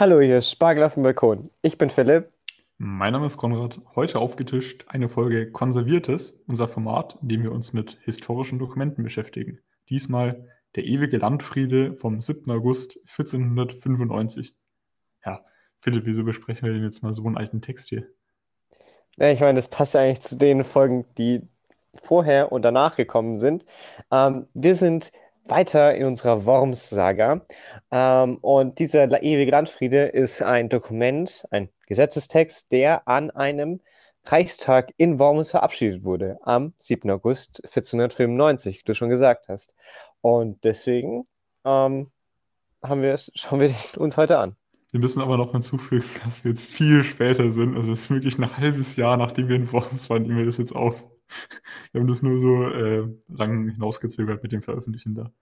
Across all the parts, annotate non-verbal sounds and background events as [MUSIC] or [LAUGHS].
Hallo, hier ist Spargel auf dem Balkon. Ich bin Philipp. Mein Name ist Konrad. Heute aufgetischt eine Folge Konserviertes, unser Format, in dem wir uns mit historischen Dokumenten beschäftigen. Diesmal der ewige Landfriede vom 7. August 1495. Ja, Philipp, wieso besprechen wir denn jetzt mal so einen alten Text hier? Ja, ich meine, das passt ja eigentlich zu den Folgen, die vorher und danach gekommen sind. Ähm, wir sind weiter in unserer Worms-Saga. Ähm, und dieser ewige Landfriede ist ein Dokument, ein Gesetzestext, der an einem Reichstag in Worms verabschiedet wurde, am 7. August 1495, wie du schon gesagt hast. Und deswegen ähm, haben wir [LAUGHS] schauen wir uns heute an. Wir müssen aber noch hinzufügen, dass wir jetzt viel später sind. Also es ist wirklich ein halbes Jahr, nachdem wir in Worms waren, nehmen wir das jetzt auf. Wir haben das nur so äh, lang hinausgezögert mit dem Veröffentlichen da.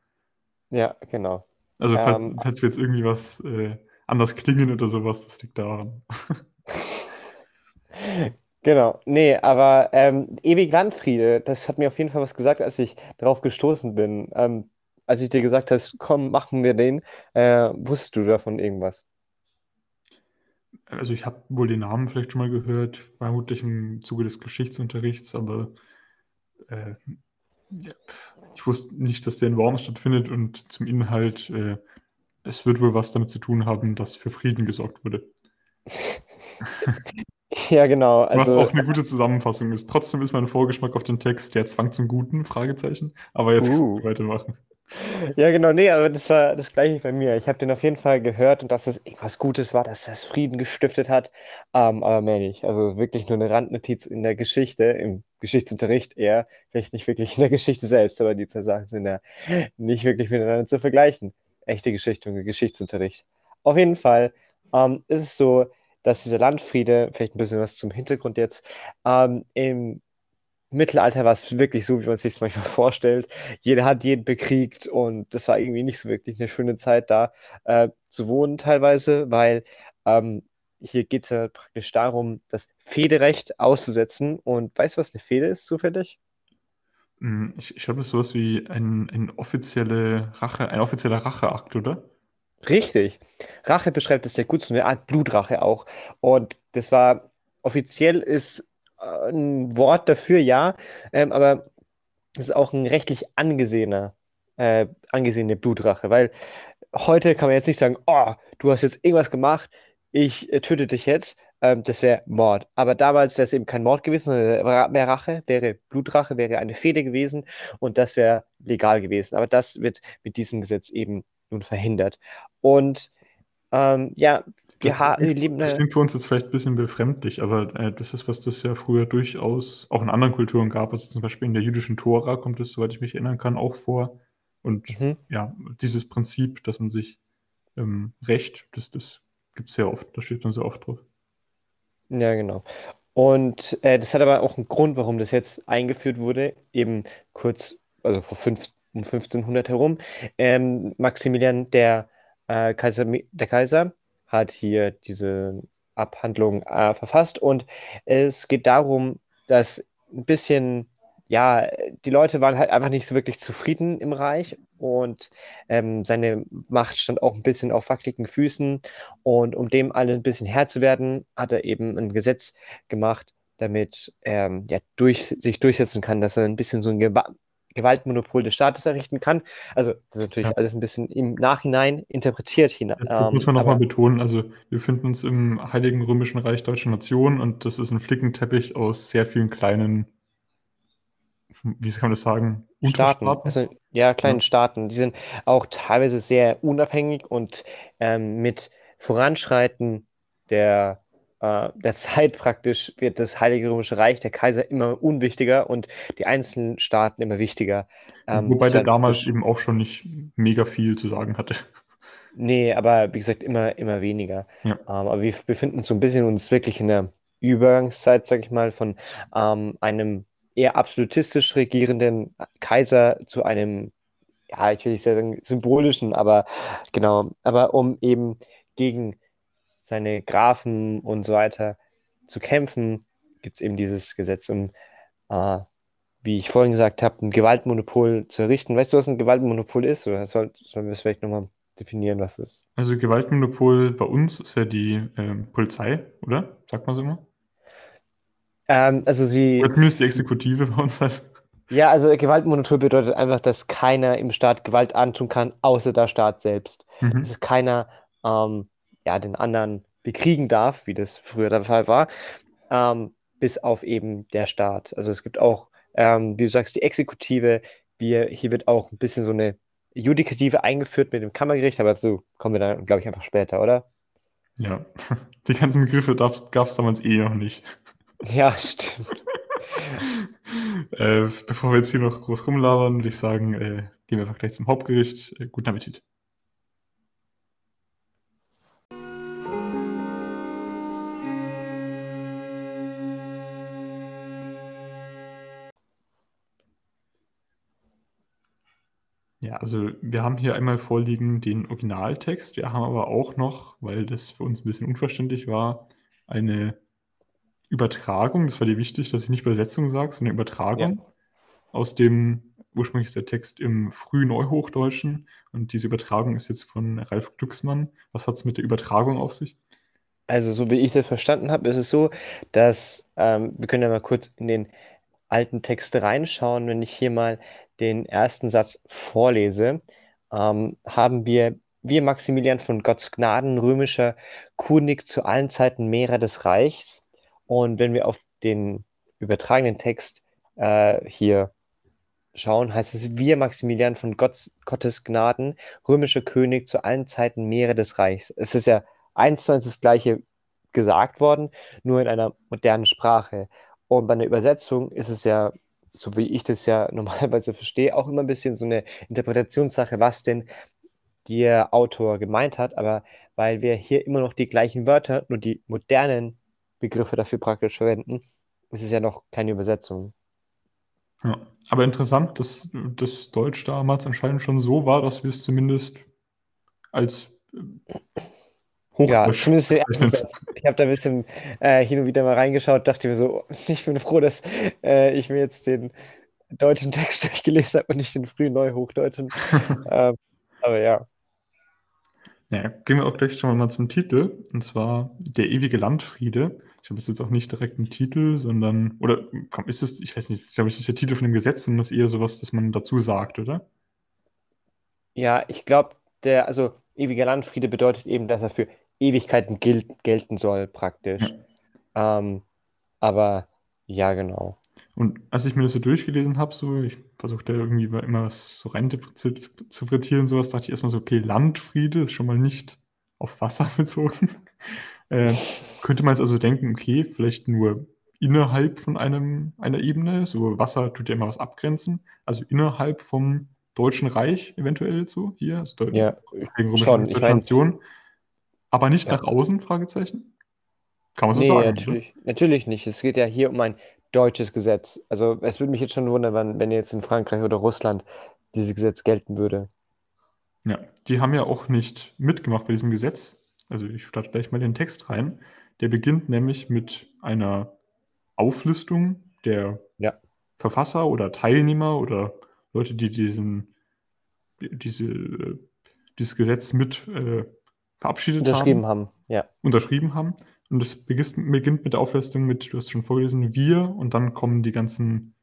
Ja, genau. Also falls, ähm, falls wir jetzt irgendwie was äh, anders klingen oder sowas, das liegt daran. [LAUGHS] genau, nee, aber ähm, ewig Landfriede, das hat mir auf jeden Fall was gesagt, als ich darauf gestoßen bin. Ähm, als ich dir gesagt hast, komm, machen wir den, äh, wusstest du davon irgendwas? Also ich habe wohl den Namen vielleicht schon mal gehört, vermutlich im Zuge des Geschichtsunterrichts, aber äh, ja, ich wusste nicht, dass der in Worms stattfindet und zum Inhalt, äh, es wird wohl was damit zu tun haben, dass für Frieden gesorgt wurde. [LAUGHS] ja, genau. Also, was auch eine gute Zusammenfassung ist. Trotzdem ist mein Vorgeschmack auf den Text der Zwang zum Guten, Fragezeichen. Aber jetzt uh. weitermachen. Ja, genau, nee, aber das war das Gleiche bei mir. Ich habe den auf jeden Fall gehört und dass es irgendwas Gutes war, dass das Frieden gestiftet hat. Ähm, aber mehr nicht. Also wirklich nur eine Randnotiz in der Geschichte, im Geschichtsunterricht eher, vielleicht nicht wirklich in der Geschichte selbst, aber die zwei Sachen sind ja nicht wirklich miteinander zu vergleichen. Echte Geschichte und Geschichtsunterricht. Auf jeden Fall ähm, ist es so, dass dieser Landfriede, vielleicht ein bisschen was zum Hintergrund jetzt, ähm, im Mittelalter war es wirklich so, wie man es sich manchmal [LAUGHS] vorstellt. Jeder hat jeden bekriegt und das war irgendwie nicht so wirklich eine schöne Zeit da äh, zu wohnen teilweise, weil ähm, hier geht es ja praktisch darum, das Federecht auszusetzen. Und weißt du, was eine Fehde ist, zufällig? Hm, ich, ich glaube, das ist sowas wie ein, ein, offizielle Rache, ein offizieller Racheakt, oder? Richtig. Rache beschreibt es sehr gut, so eine Art Blutrache auch. Und das war offiziell ist ein Wort dafür, ja, ähm, aber es ist auch ein rechtlich angesehener, äh, angesehene Blutrache, weil heute kann man jetzt nicht sagen, oh, du hast jetzt irgendwas gemacht, ich äh, töte dich jetzt, ähm, das wäre Mord. Aber damals wäre es eben kein Mord gewesen, sondern wäre Rache, wäre Blutrache, wäre eine Fehde gewesen und das wäre legal gewesen. Aber das wird mit diesem Gesetz eben nun verhindert. Und ähm, ja, das, ja, klingt, das klingt für uns jetzt vielleicht ein bisschen befremdlich, aber äh, das ist, was das ja früher durchaus auch in anderen Kulturen gab. Also zum Beispiel in der jüdischen Tora kommt es, soweit ich mich erinnern kann, auch vor. Und mhm. ja, dieses Prinzip, dass man sich ähm, Recht, das, das gibt es sehr oft, da steht man sehr oft drauf. Ja, genau. Und äh, das hat aber auch einen Grund, warum das jetzt eingeführt wurde, eben kurz, also vor fünf, um 1500 herum. Ähm, Maximilian, der, äh, Kaiser, der Kaiser, hat hier diese Abhandlung äh, verfasst. Und es geht darum, dass ein bisschen, ja, die Leute waren halt einfach nicht so wirklich zufrieden im Reich. Und ähm, seine Macht stand auch ein bisschen auf wackeligen Füßen. Und um dem alle ein bisschen Herr zu werden, hat er eben ein Gesetz gemacht, damit er ähm, ja, durch, sich durchsetzen kann, dass er ein bisschen so ein Gewaltmonopol des Staates errichten kann. Also das ist natürlich ja. alles ein bisschen im Nachhinein interpretiert. Hin, das, ähm, muss man nochmal betonen. Also wir finden uns im Heiligen Römischen Reich Deutscher Nation und das ist ein Flickenteppich aus sehr vielen kleinen, wie kann man das sagen? Staaten. Also, ja, kleinen ja. Staaten. Die sind auch teilweise sehr unabhängig und ähm, mit Voranschreiten der äh, der [LAUGHS] Zeit praktisch wird das Heilige Römische Reich, der Kaiser, immer unwichtiger und die einzelnen Staaten immer wichtiger. Ähm, Wobei der damals eben auch schon nicht mega viel zu sagen hatte. Nee, aber wie gesagt, immer, immer weniger. Ja. Ähm, aber wir befinden uns so ein bisschen uns wirklich in der Übergangszeit, sag ich mal, von ähm, einem eher absolutistisch regierenden Kaiser zu einem, ja, ich will nicht sagen symbolischen, aber genau, aber um eben gegen seine Grafen und so weiter zu kämpfen, gibt es eben dieses Gesetz, um, äh, wie ich vorhin gesagt habe, ein Gewaltmonopol zu errichten. Weißt du, was ein Gewaltmonopol ist? Oder soll, sollen wir es vielleicht nochmal definieren, was ist. Also Gewaltmonopol bei uns ist ja die ähm, Polizei, oder? Sagt man so immer? Ähm, also sie. Oder zumindest die Exekutive bei uns halt. Ja, also Gewaltmonopol bedeutet einfach, dass keiner im Staat Gewalt antun kann, außer der Staat selbst. Mhm. Dass keiner ähm, ja, den anderen bekriegen darf, wie das früher der Fall war, ähm, bis auf eben der Staat. Also es gibt auch, ähm, wie du sagst, die Exekutive. Wir, hier wird auch ein bisschen so eine Judikative eingeführt mit dem Kammergericht, aber dazu kommen wir dann, glaube ich, einfach später, oder? Ja, [LAUGHS] die ganzen Begriffe gab es damals eh noch nicht. [LAUGHS] Ja, stimmt. [LAUGHS] äh, bevor wir jetzt hier noch groß rumlabern, würde ich sagen, äh, gehen wir einfach gleich zum Hauptgericht. Äh, guten Appetit. Ja, also wir haben hier einmal vorliegen den Originaltext. Wir haben aber auch noch, weil das für uns ein bisschen unverständlich war, eine Übertragung. Das war dir wichtig, dass ich nicht Übersetzung sage, sondern Übertragung. Ja. Aus dem, ursprünglich ist der Text im frühen Neuhochdeutschen und diese Übertragung ist jetzt von Ralf Glücksmann. Was hat es mit der Übertragung auf sich? Also, so wie ich das verstanden habe, ist es so, dass ähm, wir können ja mal kurz in den alten Text reinschauen. Wenn ich hier mal den ersten Satz vorlese, ähm, haben wir, wir Maximilian von Gottes Gnaden, römischer König zu allen Zeiten Mehrer des Reichs. Und wenn wir auf den übertragenen Text äh, hier schauen, heißt es, wir Maximilian von Gott, Gottes Gnaden, römischer König zu allen Zeiten Mehrer des Reichs. Es ist ja eins zu eins das gleiche gesagt worden, nur in einer modernen Sprache. Und bei einer Übersetzung ist es ja so wie ich das ja [LAUGHS] normalerweise verstehe, auch immer ein bisschen so eine Interpretationssache, was denn der Autor gemeint hat. Aber weil wir hier immer noch die gleichen Wörter, nur die modernen Begriffe dafür praktisch verwenden, ist es ja noch keine Übersetzung. Ja, aber interessant, dass das Deutsch damals anscheinend schon so war, dass wir es zumindest als ja, zumindest den ersten Satz. Ich habe da ein bisschen äh, hin und wieder mal reingeschaut, dachte mir so, [LAUGHS] ich bin froh, dass äh, ich mir jetzt den deutschen Text [LAUGHS] durchgelesen habe und nicht den frühen Neuhochdeutschen. [LAUGHS] ähm, aber ja. Ja, gehen wir auch gleich schon mal zum Titel, und zwar Der ewige Landfriede. Ich habe es jetzt auch nicht direkt einen Titel, sondern, oder komm, ist es, ich weiß nicht, glaube ich, nicht der Titel von dem Gesetz, sondern das ist eher sowas, das man dazu sagt, oder? Ja, ich glaube, der, also ewiger Landfriede bedeutet eben, dass er für Ewigkeiten gel gelten soll, praktisch. Ja. Ähm, aber ja, genau. Und als ich mir das so durchgelesen habe, so, ich versuchte irgendwie immer was so rein zu interpretieren, sowas, dachte ich erstmal so, okay, Landfriede ist schon mal nicht auf Wasser [LAUGHS] bezogen. äh, könnte man jetzt also denken, okay, vielleicht nur innerhalb von einem, einer Ebene, so Wasser tut ja immer was abgrenzen, also innerhalb vom Deutschen Reich eventuell so hier, also ja, schon, ich mein, aber nicht ja. nach außen? Fragezeichen. Kann man so nee, sagen? Natürlich, oder? natürlich nicht. Es geht ja hier um ein deutsches Gesetz. Also es würde mich jetzt schon wundern, wenn jetzt in Frankreich oder Russland dieses Gesetz gelten würde. Ja, die haben ja auch nicht mitgemacht bei diesem Gesetz. Also ich starte gleich mal den Text rein. Der beginnt nämlich mit einer Auflistung der ja. Verfasser oder Teilnehmer oder Leute, die diesen, diese, dieses Gesetz mit äh, verabschiedet unterschrieben haben. haben. Ja. Unterschrieben haben. Und es beginnt mit der Auflistung mit, du hast schon vorgelesen, wir und dann kommen die ganzen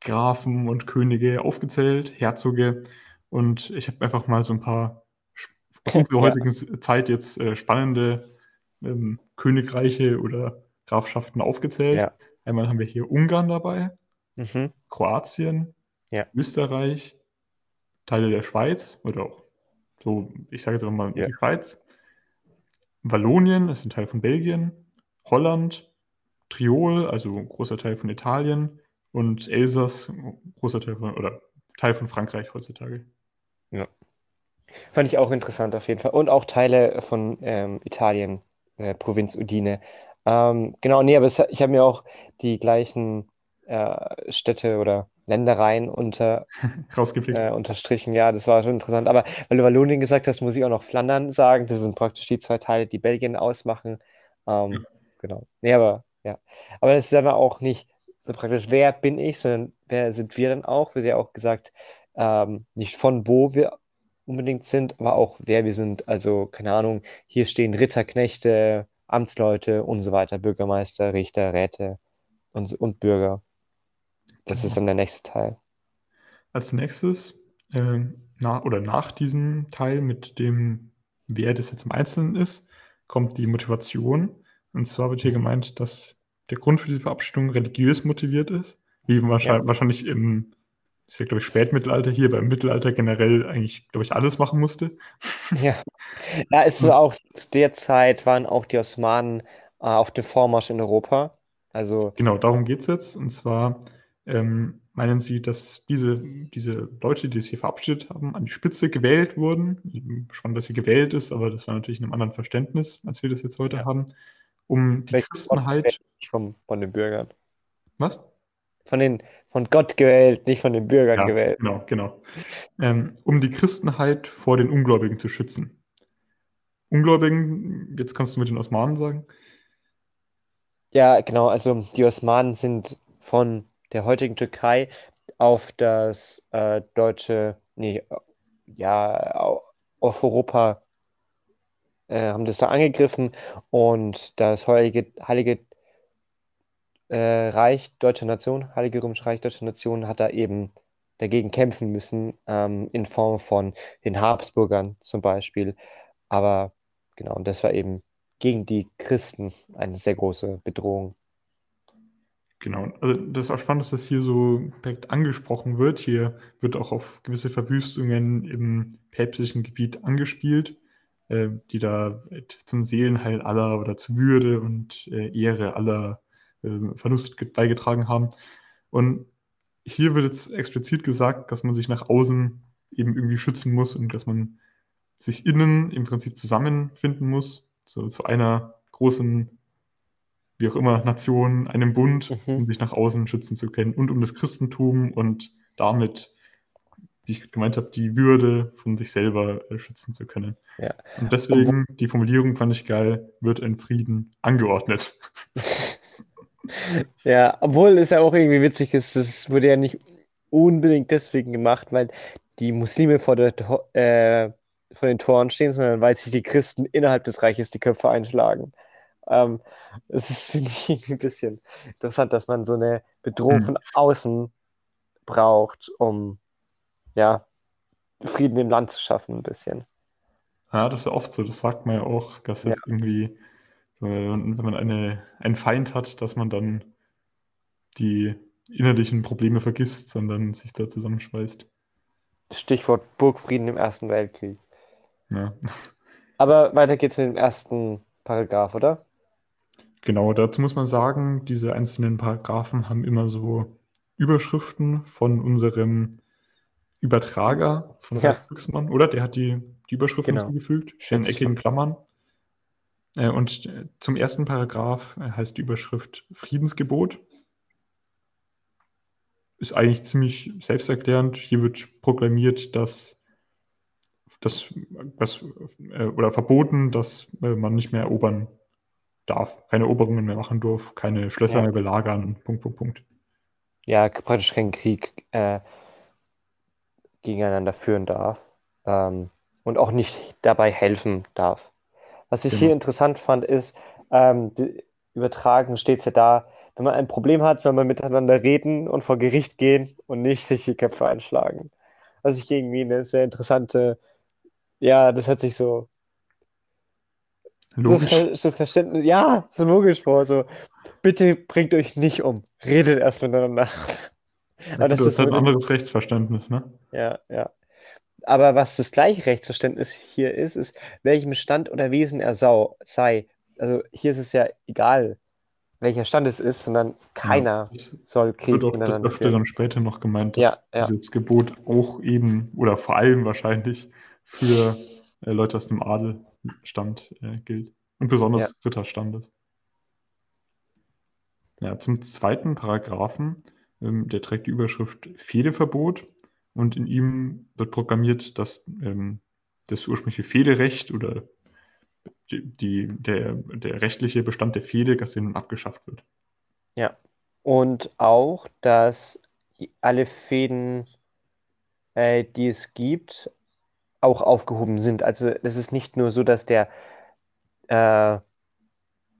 Grafen und Könige aufgezählt, Herzoge. Und ich habe einfach mal so ein paar [LAUGHS] unserer heutigen Zeit jetzt äh, spannende ähm, Königreiche oder Grafschaften aufgezählt. Ja. Einmal haben wir hier Ungarn dabei, mhm. Kroatien, ja. Österreich, Teile der Schweiz oder auch so, ich sage jetzt einfach mal ja. die Schweiz, Wallonien, das ist ein Teil von Belgien, Holland, Triol, also ein großer Teil von Italien und Elsass, großer Teil von, oder Teil von Frankreich heutzutage. Ja. Fand ich auch interessant auf jeden Fall. Und auch Teile von ähm, Italien, äh, Provinz Udine. Ähm, genau, nee, aber es, ich habe mir auch die gleichen äh, Städte oder Ländereien unter, [LAUGHS] äh, unterstrichen. Ja, das war schon interessant. Aber weil du Wallonien gesagt hast, muss ich auch noch Flandern sagen. Das sind praktisch die zwei Teile, die Belgien ausmachen. Ähm, ja. Genau. Nee, aber ja. Aber das ist dann auch nicht so praktisch, wer bin ich, sondern wer sind wir dann auch? Wird ja auch gesagt, ähm, nicht von wo wir unbedingt sind, aber auch wer wir sind. Also, keine Ahnung, hier stehen Ritter, Knechte, Amtsleute und so weiter, Bürgermeister, Richter, Räte und, und Bürger. Das genau. ist dann der nächste Teil. Als nächstes, äh, nach, oder nach diesem Teil mit dem, wer das jetzt im Einzelnen ist, kommt die Motivation. Und zwar wird hier gemeint, dass der Grund für diese Verabschiedung religiös motiviert ist, wie wahrscheinlich, ja. wahrscheinlich im ist ja, glaube ich, Spätmittelalter hier, beim Mittelalter generell eigentlich, glaube ich, alles machen musste. [LAUGHS] Ja, [LAUGHS] ja ist so auch zu der Zeit waren auch die Osmanen äh, auf dem Vormarsch in Europa. Also genau, darum geht es jetzt. Und zwar ähm, meinen Sie, dass diese, diese Leute, die es hier verabschiedet haben, an die Spitze gewählt wurden? Spannend, dass sie gewählt ist, aber das war natürlich in einem anderen Verständnis, als wir das jetzt heute ja. haben, um die Vielleicht Christenheit. Vom, von den Bürgern. Was? Von, den, von Gott gewählt, nicht von den Bürgern ja, gewählt. Genau, genau. Ähm, um die Christenheit vor den Ungläubigen zu schützen. Ungläubigen, jetzt kannst du mit den Osmanen sagen. Ja, genau. Also die Osmanen sind von der heutigen Türkei auf das äh, deutsche, nee, ja, auf Europa äh, haben das da angegriffen und das heilige, heilige äh, Reich deutscher Nation, Heilige Römische Reich deutscher Nation, hat da eben dagegen kämpfen müssen, ähm, in Form von den Habsburgern zum Beispiel. Aber genau, und das war eben gegen die Christen eine sehr große Bedrohung. Genau, also das ist auch spannend, dass das hier so direkt angesprochen wird. Hier wird auch auf gewisse Verwüstungen im päpstlichen Gebiet angespielt, äh, die da zum Seelenheil aller oder zur Würde und äh, Ehre aller äh, Verlust beigetragen haben. Und hier wird jetzt explizit gesagt, dass man sich nach außen eben irgendwie schützen muss und dass man sich innen im Prinzip zusammenfinden muss, so zu einer großen wie auch immer, Nation, einem Bund, mhm. um sich nach außen schützen zu können und um das Christentum und damit, wie ich gemeint habe, die Würde von sich selber äh, schützen zu können. Ja. Und deswegen, und, die Formulierung fand ich geil, wird ein Frieden angeordnet. [LAUGHS] ja, obwohl es ja auch irgendwie witzig ist, es wurde ja nicht unbedingt deswegen gemacht, weil die Muslime vor, der, äh, vor den Toren stehen, sondern weil sich die Christen innerhalb des Reiches die Köpfe einschlagen. Ähm, es ist, [LAUGHS] finde ich, ein bisschen interessant, dass man so eine Bedrohung hm. von außen braucht, um ja, Frieden im Land zu schaffen, ein bisschen. Ja, das ist ja oft so, das sagt man ja auch, dass jetzt ja. irgendwie, wenn man eine, einen Feind hat, dass man dann die innerlichen Probleme vergisst, sondern sich da zusammenschweißt. Stichwort Burgfrieden im Ersten Weltkrieg. Ja. Aber weiter geht's mit dem ersten Paragraph, oder? Genau, dazu muss man sagen, diese einzelnen Paragraphen haben immer so Überschriften von unserem Übertrager von ja. Glücksmann, oder? Der hat die, die Überschriften genau. hinzugefügt, in eckigen Klammern. Äh, und äh, zum ersten Paragraph äh, heißt die Überschrift Friedensgebot. Ist eigentlich ziemlich selbsterklärend. Hier wird proklamiert, dass das, das oder verboten, dass man nicht mehr erobern darf, keine Eroberungen mehr machen darf, keine Schlösser ja. mehr belagern, Punkt, Punkt, Punkt. Ja, praktisch keinen Krieg äh, gegeneinander führen darf ähm, und auch nicht dabei helfen darf. Was ich genau. hier interessant fand, ist, ähm, übertragen steht es ja da, wenn man ein Problem hat, soll man miteinander reden und vor Gericht gehen und nicht sich die Köpfe einschlagen. Was ich irgendwie eine sehr interessante, ja, das hat sich so Logisch. So, so Verständnis, ja, so logisch vor. So, bitte bringt euch nicht um. Redet erst miteinander. Aber das, das ist halt ein anderes Rechtsverständnis, ne? Ja, ja. Aber was das gleiche Rechtsverständnis hier ist, ist, welchem Stand oder Wesen er sau, sei. Also hier ist es ja egal, welcher Stand es ist, sondern keiner ja, soll Krieg wird auch miteinander das öfter später noch gemeint, dass ja, ja. dieses Gebot auch eben oder vor allem wahrscheinlich für äh, Leute aus dem Adel Stand äh, gilt. Und besonders ja. Ritterstandes. Ja, zum zweiten Paragraphen, ähm, der trägt die Überschrift Fehdeverbot und in ihm wird programmiert, dass ähm, das ursprüngliche Fehderecht oder die, die, der, der rechtliche Bestand der Fehde, dass der nun abgeschafft wird. Ja, und auch, dass alle Fäden, äh, die es gibt, auch aufgehoben sind. Also es ist nicht nur so, dass der, äh,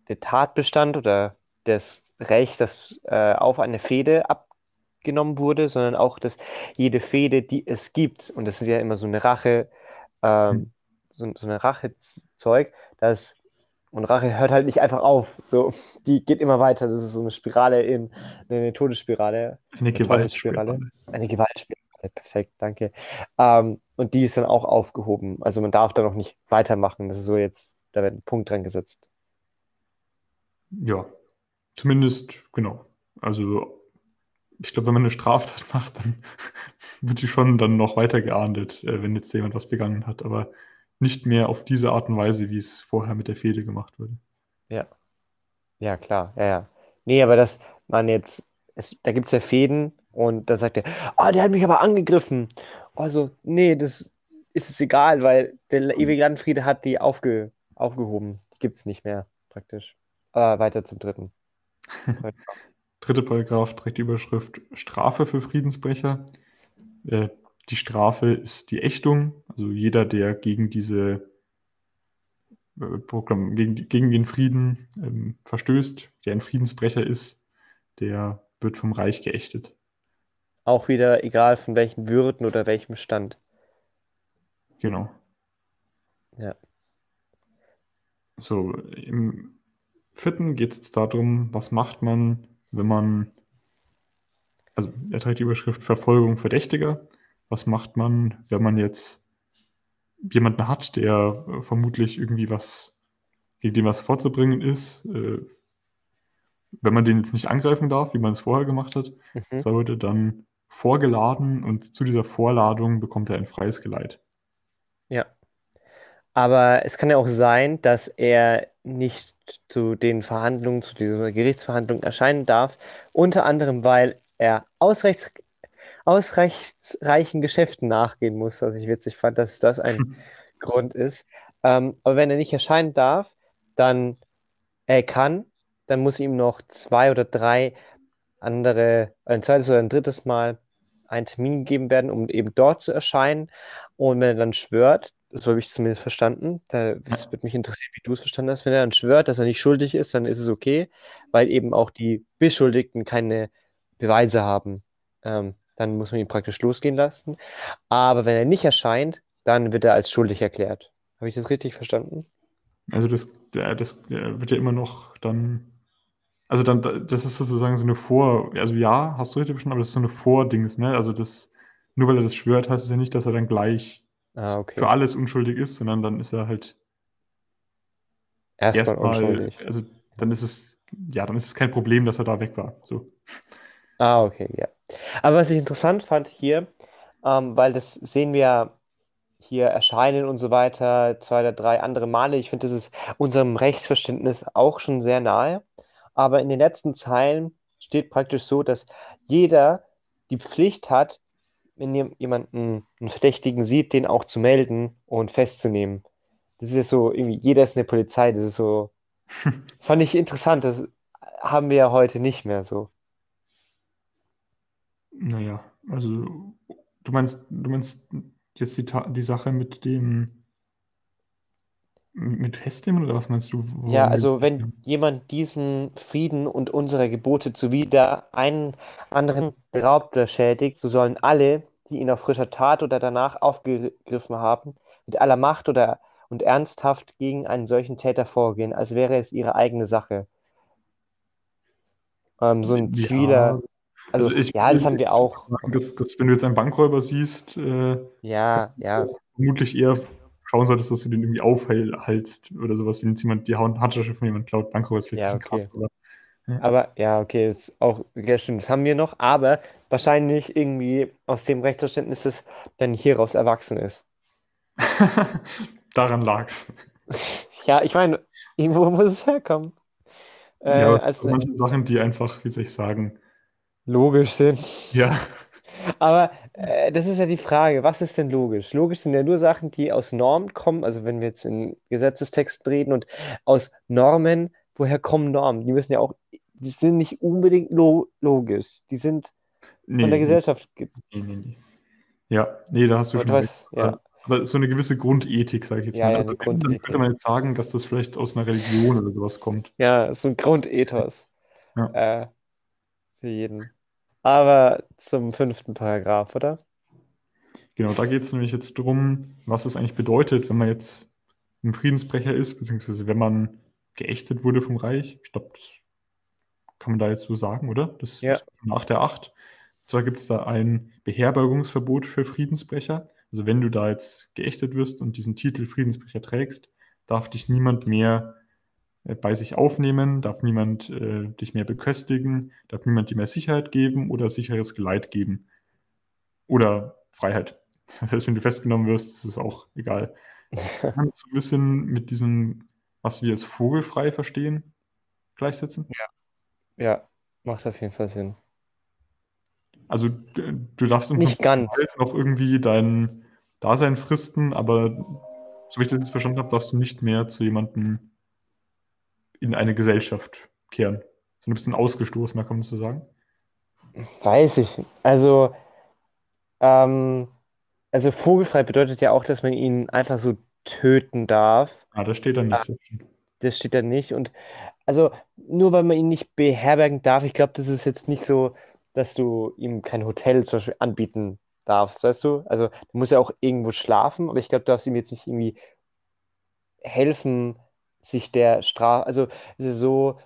der Tatbestand oder das Recht, das äh, auf eine Fehde abgenommen wurde, sondern auch, dass jede Fehde, die es gibt, und das ist ja immer so eine Rache, mhm. so, so eine Rachezeug, dass und Rache hört halt nicht einfach auf. So, die geht immer weiter. Das ist so eine Spirale in eine Todesspirale. Eine Gewaltspirale. Eine Gewaltspirale. Perfekt, danke. Ähm, und die ist dann auch aufgehoben. Also man darf da noch nicht weitermachen. Das ist so jetzt, da wird ein Punkt dran gesetzt. Ja, zumindest, genau. Also ich glaube, wenn man eine Straftat [LAUGHS] macht, dann [LAUGHS] wird die schon dann noch weiter geahndet, äh, wenn jetzt jemand was begangen hat. Aber nicht mehr auf diese Art und Weise, wie es vorher mit der Fehde gemacht wurde. Ja. Ja, klar. Ja, ja. Nee, aber dass man jetzt, es, da gibt es ja Fäden und da sagt er, oh, der hat mich aber angegriffen. Also, nee, das ist es egal, weil der ewige Landfriede hat die aufge, aufgehoben. Die gibt es nicht mehr, praktisch. Aber weiter zum dritten. [LAUGHS] Dritte Paragraph trägt die Überschrift Strafe für Friedensbrecher. Äh, die Strafe ist die Ächtung. Also jeder, der gegen diese äh, Programm, gegen, gegen den Frieden ähm, verstößt, der ein Friedensbrecher ist, der wird vom Reich geächtet. Auch wieder egal von welchen Würden oder welchem Stand. Genau. Ja. So, im vierten geht es jetzt darum, was macht man, wenn man, also er trägt die Überschrift Verfolgung Verdächtiger. Was macht man, wenn man jetzt jemanden hat, der vermutlich irgendwie was, gegen den was vorzubringen ist, äh, wenn man den jetzt nicht angreifen darf, wie man es vorher gemacht hat, mhm. so wird er dann vorgeladen und zu dieser Vorladung bekommt er ein freies Geleit. Ja. Aber es kann ja auch sein, dass er nicht zu den Verhandlungen, zu dieser Gerichtsverhandlung erscheinen darf, unter anderem, weil er ausrechts, ausreichend Geschäften nachgehen muss, was ich witzig fand, dass das ein [LAUGHS] Grund ist. Ähm, aber wenn er nicht erscheinen darf, dann er kann, dann muss ihm noch zwei oder drei andere, ein zweites oder ein drittes Mal einen Termin gegeben werden, um eben dort zu erscheinen. Und wenn er dann schwört, so habe ich es zumindest verstanden, das würde mich interessieren, wie du es verstanden hast, wenn er dann schwört, dass er nicht schuldig ist, dann ist es okay, weil eben auch die Beschuldigten keine Beweise haben. Ähm, dann muss man ihn praktisch losgehen lassen. Aber wenn er nicht erscheint, dann wird er als schuldig erklärt. Habe ich das richtig verstanden? Also das, das wird ja immer noch dann also dann, das ist sozusagen so eine Vor, also ja, hast du richtig verstanden, aber das ist so eine Vordings, ne? Also das, nur weil er das schwört, heißt es ja nicht, dass er dann gleich ah, okay. für alles unschuldig ist, sondern dann ist er halt erstmal erst unschuldig. Also dann ist es, ja, dann ist es kein Problem, dass er da weg war. So. Ah, okay, ja. Aber was ich interessant fand hier, ähm, weil das sehen wir hier erscheinen und so weiter, zwei oder drei andere Male. Ich finde, das ist unserem Rechtsverständnis auch schon sehr nahe aber in den letzten Zeilen steht praktisch so, dass jeder die Pflicht hat, wenn jemanden einen Verdächtigen sieht, den auch zu melden und festzunehmen. Das ist ja so, irgendwie, jeder ist eine Polizei, das ist so, [LAUGHS] fand ich interessant, das haben wir ja heute nicht mehr so. Naja, also du meinst, du meinst jetzt die, die Sache mit dem mit Festnehmen oder was meinst du? Ja, also wenn jemand diesen Frieden und unsere Gebote zuwider einen anderen beraubt oder schädigt, so sollen alle, die ihn auf frischer Tat oder danach aufgegriffen haben, mit aller Macht oder und ernsthaft gegen einen solchen Täter vorgehen, als wäre es ihre eigene Sache. Ähm, so ein ja, also, also ich, ja, das haben wir auch. Dass, dass, wenn du jetzt einen Bankräuber siehst, äh, ja, ja. vermutlich eher schauen solltest, dass du den irgendwie aufhalst oder sowas, wenn jetzt jemand die Handtasche von jemandem klaut, vielleicht ja, okay. Kraft, oder? Ja. Aber ja, okay, das ist auch, ja, stimmt, das haben wir noch, aber wahrscheinlich irgendwie aus dem Rechtsverständnis, das dann hieraus erwachsen ist. [LAUGHS] Daran lag's. [LAUGHS] ja, ich meine, irgendwo muss es herkommen. Äh, ja, also, manche Sachen, die einfach, wie soll ich sagen, logisch sind. Ja. [LAUGHS] Aber äh, das ist ja die Frage, was ist denn logisch? Logisch sind ja nur Sachen, die aus Normen kommen, also wenn wir jetzt in Gesetzestexten reden und aus Normen, woher kommen Normen? Die müssen ja auch, die sind nicht unbedingt lo logisch, die sind nee, von der Gesellschaft. Nee, nee, nee. Ja, nee, da hast du schon. Weißt, ja. Aber so eine gewisse Grundethik, sage ich jetzt ja, mal. Ja, also, dann könnte man jetzt sagen, dass das vielleicht aus einer Religion oder sowas kommt. Ja, so ein Grundethos. Ja. Äh, für jeden. Aber zum fünften Paragraph, oder? Genau, da geht es nämlich jetzt darum, was es eigentlich bedeutet, wenn man jetzt ein Friedensbrecher ist, beziehungsweise wenn man geächtet wurde vom Reich. Ich glaube, das kann man da jetzt so sagen, oder? Das ja. ist nach der Acht. Und zwar gibt es da ein Beherbergungsverbot für Friedensbrecher. Also wenn du da jetzt geächtet wirst und diesen Titel Friedensbrecher trägst, darf dich niemand mehr bei sich aufnehmen, darf niemand äh, dich mehr beköstigen, darf niemand dir mehr Sicherheit geben oder sicheres Geleit geben. Oder Freiheit. [LAUGHS] Das heißt, wenn du festgenommen wirst, ist es auch egal. [LAUGHS] Kannst du ein bisschen mit diesem, was wir als vogelfrei verstehen, gleichsetzen? Ja. Ja, macht auf jeden Fall Sinn. Also du darfst im Nicht ganz. noch irgendwie dein Dasein fristen, aber so wie ich das jetzt verstanden habe, darfst du nicht mehr zu jemandem in eine Gesellschaft kehren. So ein bisschen ausgestoßener, kann man so sagen. Weiß ich. Also, ähm, also vogelfrei bedeutet ja auch, dass man ihn einfach so töten darf. Ah, das steht da nicht. Das steht da nicht. Und also nur weil man ihn nicht beherbergen darf, ich glaube, das ist jetzt nicht so, dass du ihm kein Hotel zum Beispiel anbieten darfst, weißt du? Also du musst ja auch irgendwo schlafen, aber ich glaube, du darfst ihm jetzt nicht irgendwie helfen, sich der Strafe, also es ist so,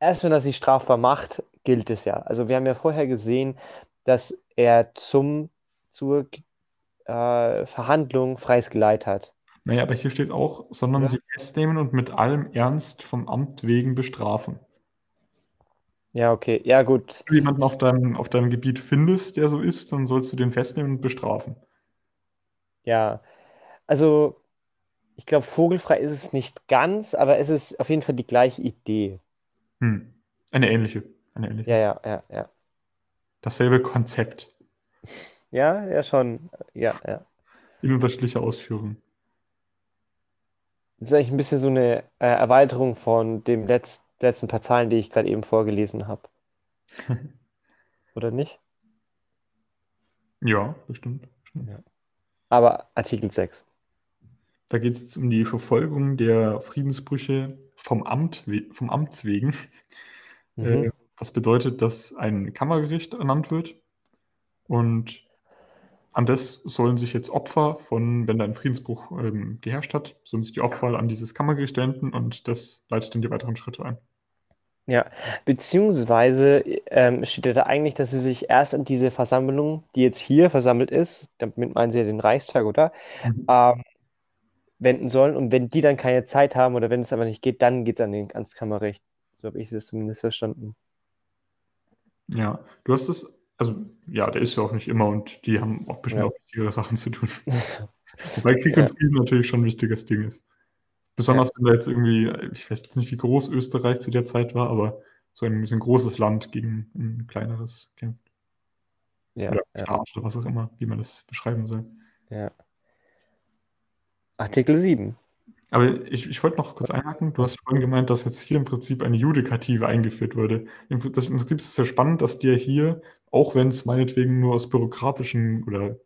erst wenn er sich strafbar macht, gilt es ja. Also wir haben ja vorher gesehen, dass er zum, zur äh, Verhandlung freies Geleit hat. Naja, aber hier steht auch, sondern ja. sie festnehmen und mit allem Ernst vom Amt wegen bestrafen. Ja, okay. Ja, gut. Wenn du jemanden auf deinem, auf deinem Gebiet findest, der so ist, dann sollst du den festnehmen und bestrafen. Ja, also ich glaube, vogelfrei ist es nicht ganz, aber es ist auf jeden Fall die gleiche Idee. Hm. Eine ähnliche. Eine ähnliche. Ja, ja, ja, ja. Dasselbe Konzept. Ja, ja, schon. Ja, ja. In unterschiedlicher Ausführung. Das ist eigentlich ein bisschen so eine äh, Erweiterung von dem Letz letzten paar Zahlen, die ich gerade eben vorgelesen habe. [LAUGHS] Oder nicht? Ja, bestimmt. bestimmt. Ja. Aber Artikel 6. Da geht es um die Verfolgung der Friedensbrüche vom Amt, vom Amts wegen. Mhm. Äh, was bedeutet, dass ein Kammergericht ernannt wird und an das sollen sich jetzt Opfer von, wenn da ein Friedensbruch ähm, geherrscht hat, sollen sich die Opfer an dieses Kammergericht wenden und das leitet dann die weiteren Schritte ein. Ja, beziehungsweise ähm, steht ja da eigentlich, dass sie sich erst an diese Versammlung, die jetzt hier versammelt ist, damit meinen sie ja den Reichstag, oder? Mhm. Ähm, wenden sollen. Und wenn die dann keine Zeit haben oder wenn es aber nicht geht, dann geht es an den, ans Kammerrecht. So habe ich das zumindest verstanden. Ja, du hast es, also ja, der ist ja auch nicht immer und die haben auch bestimmt ja. auch wichtigere Sachen zu tun. [LAUGHS] Wobei Krieg ja. und Frieden natürlich schon ein wichtiges Ding ist. Besonders ja. wenn da jetzt irgendwie, ich weiß jetzt nicht, wie groß Österreich zu der Zeit war, aber so ein bisschen großes Land gegen ein kleineres kämpft. Ja, oder Staat oder was auch immer, wie man das beschreiben soll. Ja. Artikel 7. Aber ich, ich wollte noch kurz einhaken. Du hast vorhin gemeint, dass jetzt hier im Prinzip eine Judikative eingeführt wurde. Im, das, Im Prinzip ist es sehr spannend, dass dir hier, auch wenn es meinetwegen nur aus bürokratischen oder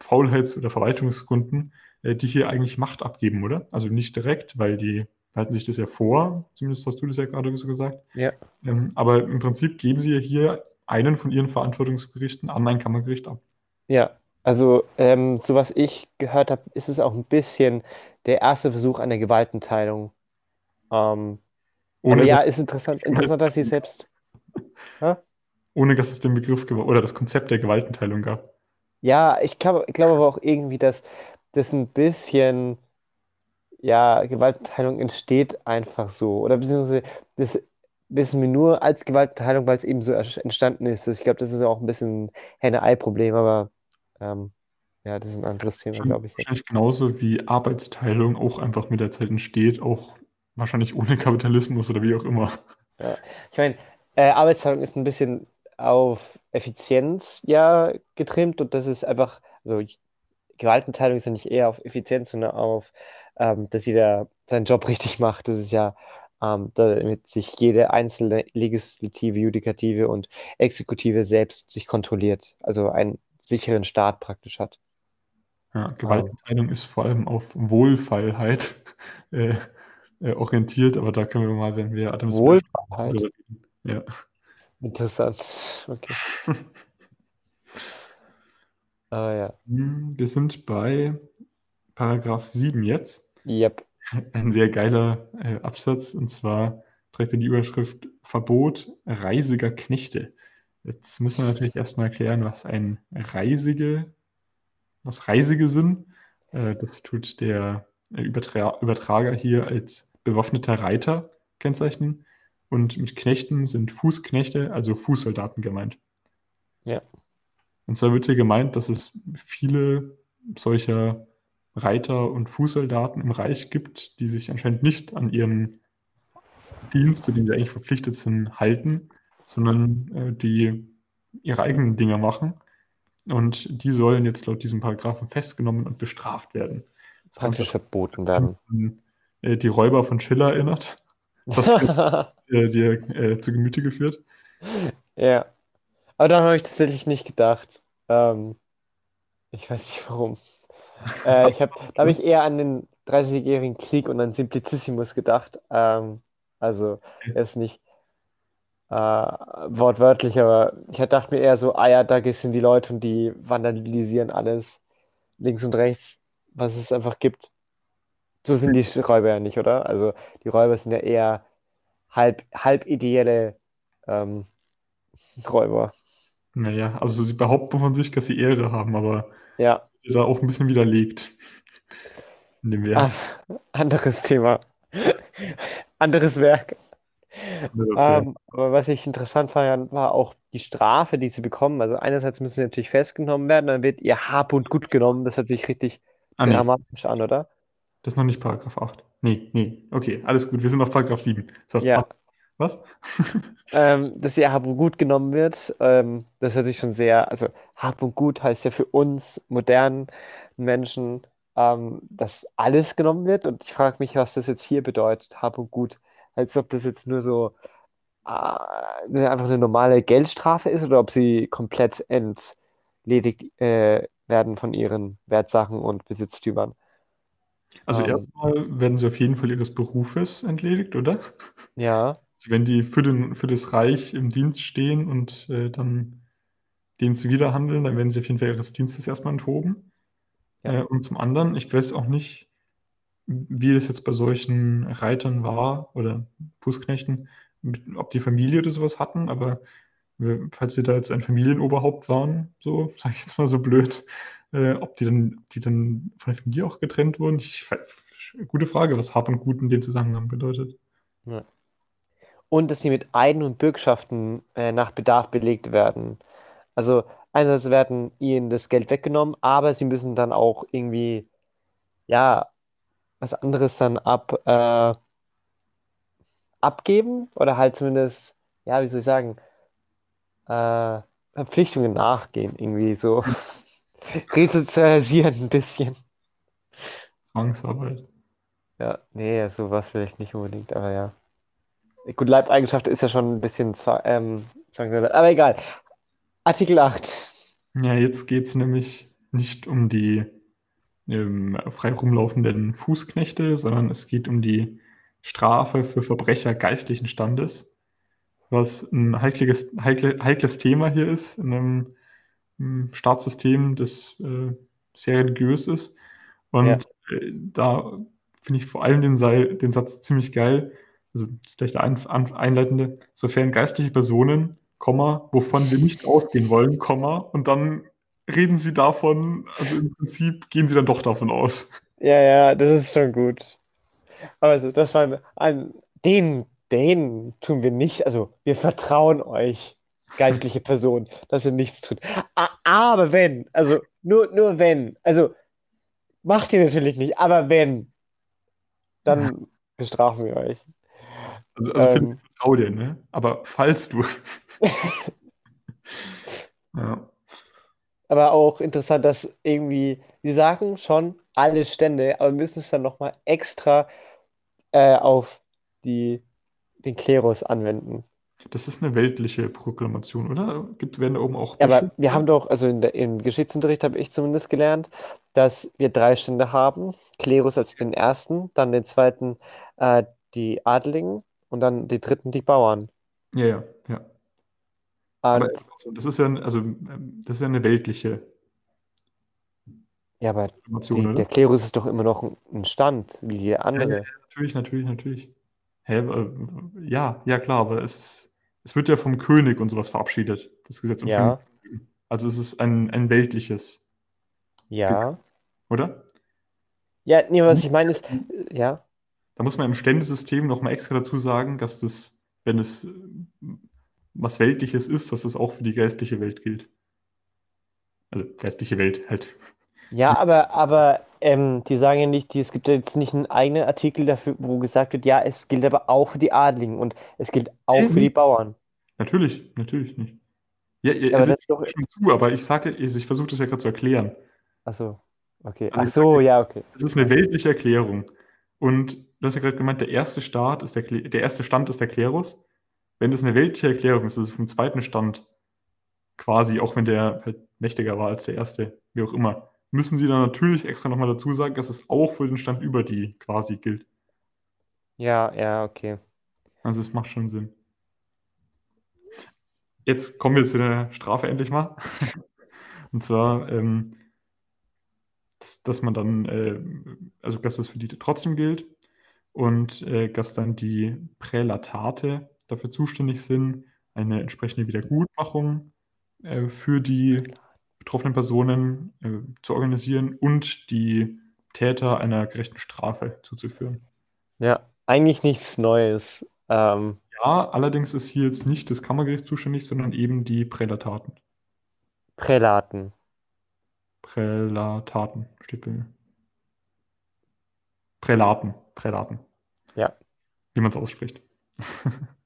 Faulheits- oder Verwaltungsgründen, äh, die hier eigentlich Macht abgeben, oder? Also nicht direkt, weil die halten sich das ja vor, zumindest hast du das ja gerade so gesagt. Ja. Ähm, aber im Prinzip geben sie ja hier einen von ihren Verantwortungsberichten an ein Kammergericht ab. Ja, also, ähm, so was ich gehört habe, ist es auch ein bisschen der erste Versuch einer Gewaltenteilung. Ähm, aber ja, ist interessant, interessant, dass sie selbst. [LAUGHS] Ha? Ohne dass es den Begriff oder das Konzept der Gewaltenteilung gab. Ja, ich glaube glaub aber auch irgendwie, dass das ein bisschen, ja, Gewaltenteilung entsteht einfach so. Oder beziehungsweise das wissen wir nur als Gewaltenteilung, weil es eben so entstanden ist. Ich glaube, das ist auch ein bisschen Henne-Ei-Problem, aber ähm, ja, das ist ein anderes Thema, glaube ich. Wahrscheinlich jetzt. genauso wie Arbeitsteilung auch einfach mit der Zeit entsteht, auch wahrscheinlich ohne Kapitalismus oder wie auch immer. Ja, ich meine, äh, Arbeitsteilung ist ein bisschen auf Effizienz ja getrimmt und das ist einfach, also Gewaltenteilung ist ja nicht eher auf Effizienz, sondern auf, ähm, dass jeder seinen Job [LAUGHS] richtig macht. Das ist ja, ähm, damit sich jede einzelne Legislative, Judikative und Exekutive selbst sich kontrolliert. Also ein sicheren Start praktisch hat. Ja, Gewaltenteilung ähm, ist vor allem auf Wohlfeilheit [LAUGHS] äh, äh, orientiert, aber da können wir mal, wenn wir Adam Wohlfeilheit? Ja. Interessant. Okay. [LAUGHS] ah, ja. Hm, wir sind bei Paragraph 7 jetzt. Yep. Ein sehr geiler äh, Absatz und zwar trägt er die Überschrift Verbot reisiger Knechte. Jetzt müssen wir natürlich erstmal erklären, was ein Reisige, was Reisige sind. Äh, das tut der Übertra Übertrager hier als bewaffneter Reiter kennzeichnen. Und mit Knechten sind Fußknechte, also Fußsoldaten gemeint. Ja. Und zwar wird hier gemeint, dass es viele solcher Reiter und Fußsoldaten im Reich gibt, die sich anscheinend nicht an ihren Dienst, zu dem sie eigentlich verpflichtet sind, halten, sondern äh, die ihre eigenen Dinge machen. Und die sollen jetzt laut diesem Paragraphen festgenommen und bestraft werden. Das Praktisch verboten werden. Äh, die Räuber von Schiller erinnert. Das hat [LAUGHS] äh, dir äh, zu Gemüte geführt. Ja. Aber daran habe ich tatsächlich nicht gedacht. Ähm, ich weiß nicht warum. Äh, ich hab, da habe ich eher an den 30-jährigen Krieg und an Simplicissimus gedacht. Ähm, also er ist nicht äh, wortwörtlich, aber ich dachte mir eher so, ah ja, da sind die Leute und die vandalisieren alles links und rechts, was es einfach gibt. So sind die Räuber ja nicht, oder? Also die Räuber sind ja eher halb, halb ideelle ähm, [LAUGHS] Räuber. Naja, also sie behaupten von sich, dass sie Ehre haben, aber ja. da auch ein bisschen widerlegt. In dem Werk. Anderes Thema. anderes Werk. Ähm, aber was ich interessant fand, war auch die Strafe, die sie bekommen. Also einerseits müssen sie natürlich festgenommen werden, dann wird ihr Hab und Gut genommen. Das hört sich richtig ah, dramatisch nee. an, oder? Das ist noch nicht Paragraph 8. Nee, nee. Okay, alles gut. Wir sind auf Paragraph 7. So, ja. Was? [LAUGHS] ähm, dass ihr Hab und Gut genommen wird, ähm, das hört sich schon sehr, also Hab und Gut heißt ja für uns modernen Menschen, ähm, dass alles genommen wird. Und ich frage mich, was das jetzt hier bedeutet, Hab und Gut. Als ob das jetzt nur so äh, einfach eine normale Geldstrafe ist oder ob sie komplett entledigt äh, werden von ihren Wertsachen und Besitztümern. Also ähm, erstmal werden sie auf jeden Fall ihres Berufes entledigt, oder? Ja. Also wenn die für, den, für das Reich im Dienst stehen und äh, dann dem zuwiderhandeln, dann werden sie auf jeden Fall ihres Dienstes erstmal enthoben. Ja. Äh, und zum anderen, ich weiß auch nicht, wie es jetzt bei solchen Reitern war oder Fußknechten, ob die Familie oder sowas hatten, aber falls sie da jetzt ein Familienoberhaupt waren, so, [LAUGHS] sage ich jetzt mal so blöd, äh, ob die dann, die dann von der Familie auch getrennt wurden. Ich, gute Frage, was Hab und Gut in dem Zusammenhang bedeutet. Ja. Und dass sie mit Eiden und Bürgschaften äh, nach Bedarf belegt werden. Also einerseits werden ihnen das Geld weggenommen, aber sie müssen dann auch irgendwie, ja, was anderes dann ab, äh, abgeben oder halt zumindest, ja, wie soll ich sagen, äh, Verpflichtungen nachgehen, irgendwie so [LAUGHS] resozialisieren ein bisschen. Zwangsarbeit. Ja, nee, sowas vielleicht nicht unbedingt, aber ja. Gut, Leibeigenschaft ist ja schon ein bisschen ähm, Zwangsarbeit, aber egal. Artikel 8. Ja, jetzt geht es nämlich nicht um die ähm, frei rumlaufenden Fußknechte, sondern es geht um die Strafe für Verbrecher geistlichen Standes, was ein heikles, heikle, heikles Thema hier ist in einem, einem Staatssystem, das äh, sehr religiös ist. Und ja. äh, da finde ich vor allem den, den, Satz ziemlich geil. Also das ist gleich der ein, einleitende. Sofern geistliche Personen, Komma, wovon wir nicht ausgehen wollen, Komma, und dann reden sie davon, also im Prinzip gehen sie dann doch davon aus. Ja, ja, das ist schon gut. Also, das war ein, den, den tun wir nicht, also wir vertrauen euch, geistliche Person, dass ihr nichts tut. Aber wenn, also nur, nur wenn, also macht ihr natürlich nicht, aber wenn, dann bestrafen wir euch. Also, also ähm, ich vertraue dir, ne? Aber falls du. [LAUGHS] ja. Aber auch interessant, dass irgendwie, wir sagen schon alle Stände, aber müssen es dann nochmal extra äh, auf die, den Klerus anwenden. Das ist eine weltliche Proklamation, oder? Gibt, werden da oben auch Ja, aber wir haben doch, also in der, im Geschichtsunterricht habe ich zumindest gelernt, dass wir drei Stände haben. Klerus als den ersten, dann den zweiten äh, die Adligen und dann die dritten die Bauern. Ja, ja, ja. Aber das ist ja, also, ähm, das ist ja eine weltliche ja, aber die, der Klerus ist doch immer noch ein Stand, wie jeder andere. Ja, ja, natürlich, natürlich, natürlich. Hä, äh, ja, ja klar, aber es, ist, es wird ja vom König und sowas verabschiedet, das Gesetz. Um ja. Also es ist ein, ein weltliches. Ja. Oder? Ja, nee, was ich meine ist, ja. Da muss man im Ständesystem nochmal extra dazu sagen, dass das, wenn es was Weltliches ist, dass das auch für die geistliche Welt gilt. Also geistliche Welt halt. Ja, aber, aber ähm, die sagen ja nicht, die, es gibt jetzt nicht einen eigenen Artikel dafür, wo gesagt wird, ja, es gilt aber auch für die Adligen und es gilt auch mhm. für die Bauern. Natürlich, natürlich nicht. Ja, ja aber also das ich doch... schon zu, aber ich sage, ich versuche das ja gerade zu erklären. Achso, okay. Also Ach so, ja, okay. Es ist eine weltliche Erklärung. Und du hast ja gerade gemeint, der erste Staat ist der, der erste Stand ist der Klerus. Wenn das eine weltliche Erklärung ist, es vom zweiten Stand quasi, auch wenn der halt mächtiger war als der erste, wie auch immer, müssen sie dann natürlich extra nochmal dazu sagen, dass es auch für den Stand über die quasi gilt. Ja, ja, okay. Also es macht schon Sinn. Jetzt kommen wir zu der Strafe endlich mal. [LAUGHS] Und zwar, ähm, dass, dass, man dann, äh, also dass das für die trotzdem gilt und äh, dass dann die Prälatate dafür zuständig sind, eine entsprechende Wiedergutmachung äh, für die betroffenen Personen äh, zu organisieren und die Täter einer gerechten Strafe zuzuführen. Ja, eigentlich nichts Neues. Ähm, ja, allerdings ist hier jetzt nicht das Kammergericht zuständig, sondern eben die Prälataten. Prälaten. Prälataten steht bei mir. Prälaten, Prälaten. Ja. Wie man es ausspricht. [LAUGHS]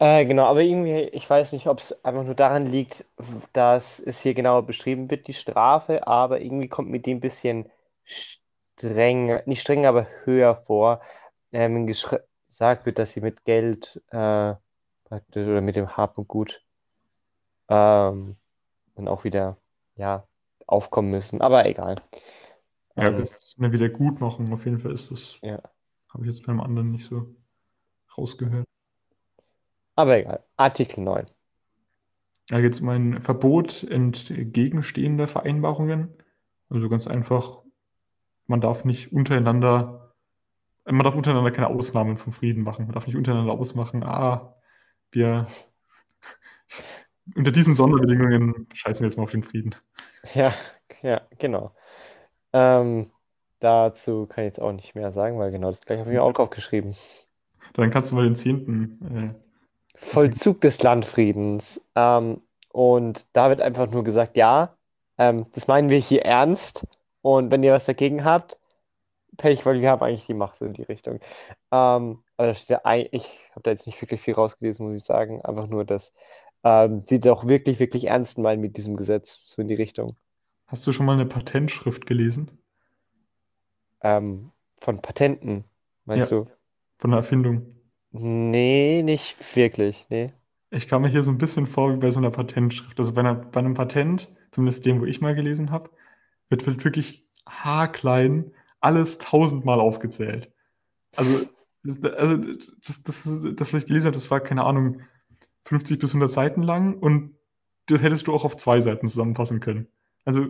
Äh, genau, aber irgendwie, ich weiß nicht, ob es einfach nur daran liegt, dass es hier genauer beschrieben wird, die Strafe, aber irgendwie kommt mir die ein bisschen strenger, nicht strenger, aber höher vor, ähm, gesagt wird, dass sie mit Geld äh, praktisch oder mit dem Hab und Gut ähm, dann auch wieder ja, aufkommen müssen. Aber egal. Ja, ähm, das ist eine Wiedergutmachung. Auf jeden Fall ist das. Ja. Habe ich jetzt beim anderen nicht so rausgehört. Aber egal. Artikel 9. Da geht es um ein Verbot entgegenstehender Vereinbarungen. Also ganz einfach, man darf nicht untereinander, man darf untereinander keine Ausnahmen vom Frieden machen. Man darf nicht untereinander ausmachen, ah, wir [LAUGHS] unter diesen Sonderbedingungen scheißen wir jetzt mal auf den Frieden. Ja, ja, genau. Ähm, dazu kann ich jetzt auch nicht mehr sagen, weil genau das gleiche habe ich mir auch aufgeschrieben. Dann kannst du mal den zehnten äh, Vollzug des Landfriedens. Ähm, und da wird einfach nur gesagt, ja, ähm, das meinen wir hier ernst. Und wenn ihr was dagegen habt, Pech, weil wir haben eigentlich die Macht in die Richtung. Ähm, aber da steht ja, ich habe da jetzt nicht wirklich viel rausgelesen, muss ich sagen. Einfach nur, dass ähm, sie doch wirklich, wirklich ernst meinen mit diesem Gesetz, so in die Richtung. Hast du schon mal eine Patentschrift gelesen? Ähm, von Patenten, meinst ja, du? Von der Erfindung. Nee, nicht wirklich, nee. Ich kam mir hier so ein bisschen vor wie bei so einer Patentschrift. Also bei, einer, bei einem Patent, zumindest dem, wo ich mal gelesen habe, wird, wird wirklich haarklein alles tausendmal aufgezählt. Also, das, also das, das, das, was ich gelesen habe, das war, keine Ahnung, 50 bis 100 Seiten lang und das hättest du auch auf zwei Seiten zusammenfassen können. Also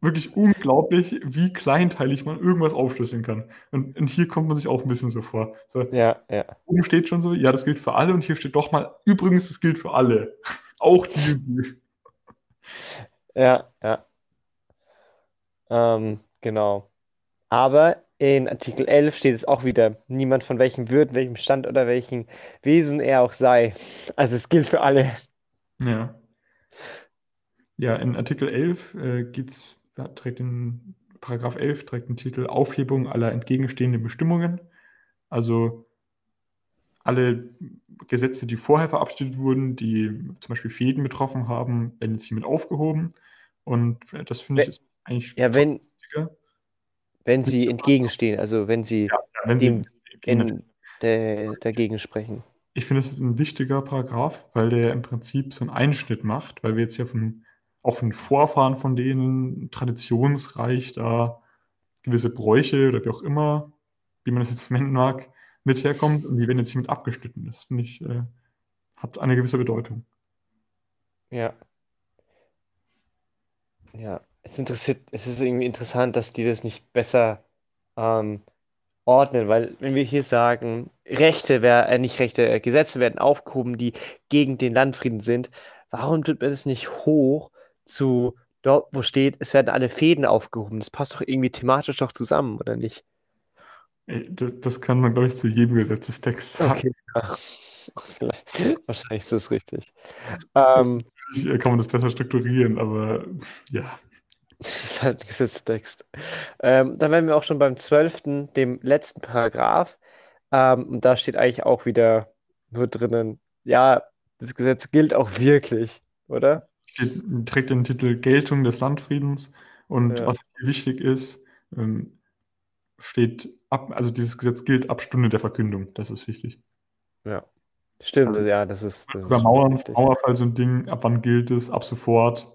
wirklich unglaublich, wie kleinteilig man irgendwas aufschlüsseln kann. Und, und, hier kommt man sich auch ein bisschen so vor. So, ja, ja. Oben steht schon so, ja, das gilt für alle und hier steht doch mal, übrigens, das gilt für alle. [LAUGHS] auch die. Ja, ja. Ähm, genau. Aber in Artikel 11 steht es auch wieder, niemand von welchem Würden, welchem Stand oder welchem Wesen er auch sei. Also es gilt für alle. Ja. Ja, in Artikel 11 äh, geht es ja, trägt den Paragraph 11 trägt den Titel Aufhebung aller entgegenstehenden Bestimmungen. Also alle Gesetze, die vorher verabschiedet wurden, die zum Beispiel Fäden betroffen haben, werden jetzt hiermit aufgehoben. Und das finde ich ist eigentlich ja, wenn, wenn sie entgegenstehen, also wenn sie, ja, wenn dem, sie in, dagegen sprechen. Ich finde, es ist ein wichtiger Paragraph, weil der im Prinzip so einen Einschnitt macht, weil wir jetzt ja von, auch von Vorfahren von denen traditionsreich da gewisse Bräuche oder wie auch immer, wie man das jetzt nennen mag, mit herkommt und die werden jetzt hiermit abgeschnitten. Das finde ich, äh, hat eine gewisse Bedeutung. Ja. Ja, es interessiert, es ist irgendwie interessant, dass die das nicht besser ähm, ordnen, weil wenn wir hier sagen, Rechte, wär, äh, nicht Rechte, äh, Gesetze werden aufgehoben, die gegen den Landfrieden sind, warum tut man das nicht hoch zu dort, wo steht, es werden alle Fäden aufgehoben? Das passt doch irgendwie thematisch doch zusammen, oder nicht? Das kann man, glaube ich, zu jedem Gesetzestext sagen. Okay, ja. [LAUGHS] Wahrscheinlich ist das richtig. Ähm, kann man das besser strukturieren, aber ja. [LAUGHS] Das ist halt ein Gesetzestext. Ähm, dann wären wir auch schon beim 12., dem letzten Paragraph. Ähm, und da steht eigentlich auch wieder nur drinnen, ja, das Gesetz gilt auch wirklich, oder? Steht, trägt den Titel Geltung des Landfriedens. Und ja. was wichtig ist, ähm, steht ab, also dieses Gesetz gilt ab Stunde der Verkündung. Das ist wichtig. Ja. Stimmt, also, ja, das ist. Das Über Mauern, Mauerfall so ein Ding, ab wann gilt es, ab sofort.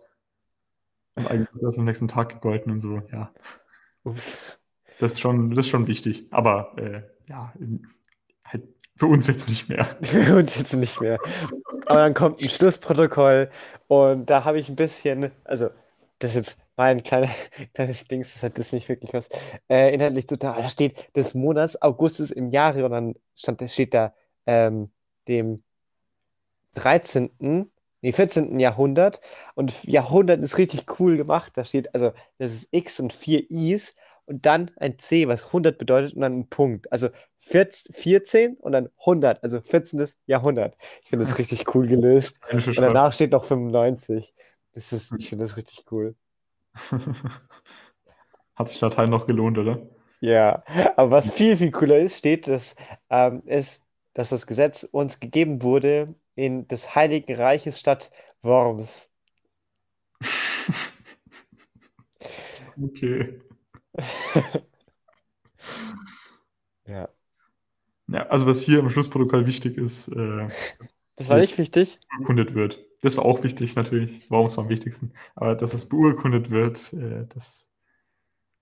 Und eigentlich wird das am nächsten Tag gegolten und so, ja. Ups. Das ist schon, das ist schon wichtig. Aber äh, ja, halt für uns jetzt nicht mehr. [LAUGHS] für uns jetzt nicht mehr. Aber dann kommt ein Schlussprotokoll und da habe ich ein bisschen, also das ist jetzt mein kleiner, [LAUGHS] kleines Ding, das das nicht wirklich was äh, inhaltlich zu tun. Da steht des Monats Augustus im Jahre und dann stand, steht da ähm, dem 13 nee, 14. Jahrhundert. Und Jahrhundert ist richtig cool gemacht. Da steht, also, das ist X und vier Is und dann ein C, was 100 bedeutet und dann ein Punkt. Also 14 und dann 100, also 14. Jahrhundert. Ich finde [LAUGHS] das richtig cool gelöst. Und danach steht noch 95. Das [LAUGHS] ist, ich finde das richtig cool. Hat sich Latein noch gelohnt, oder? Ja, aber was viel, viel cooler ist, steht, dass, ähm, ist, dass das Gesetz uns gegeben wurde in des Heiligen Reiches Stadt Worms. [LAUGHS] Okay. [LAUGHS] ja. Ja, also was hier im Schlussprotokoll wichtig ist, äh, das war nicht wichtig. Beurkundet wird. Das war auch wichtig natürlich. Warum es am wichtigsten? Aber dass es beurkundet wird, äh, das,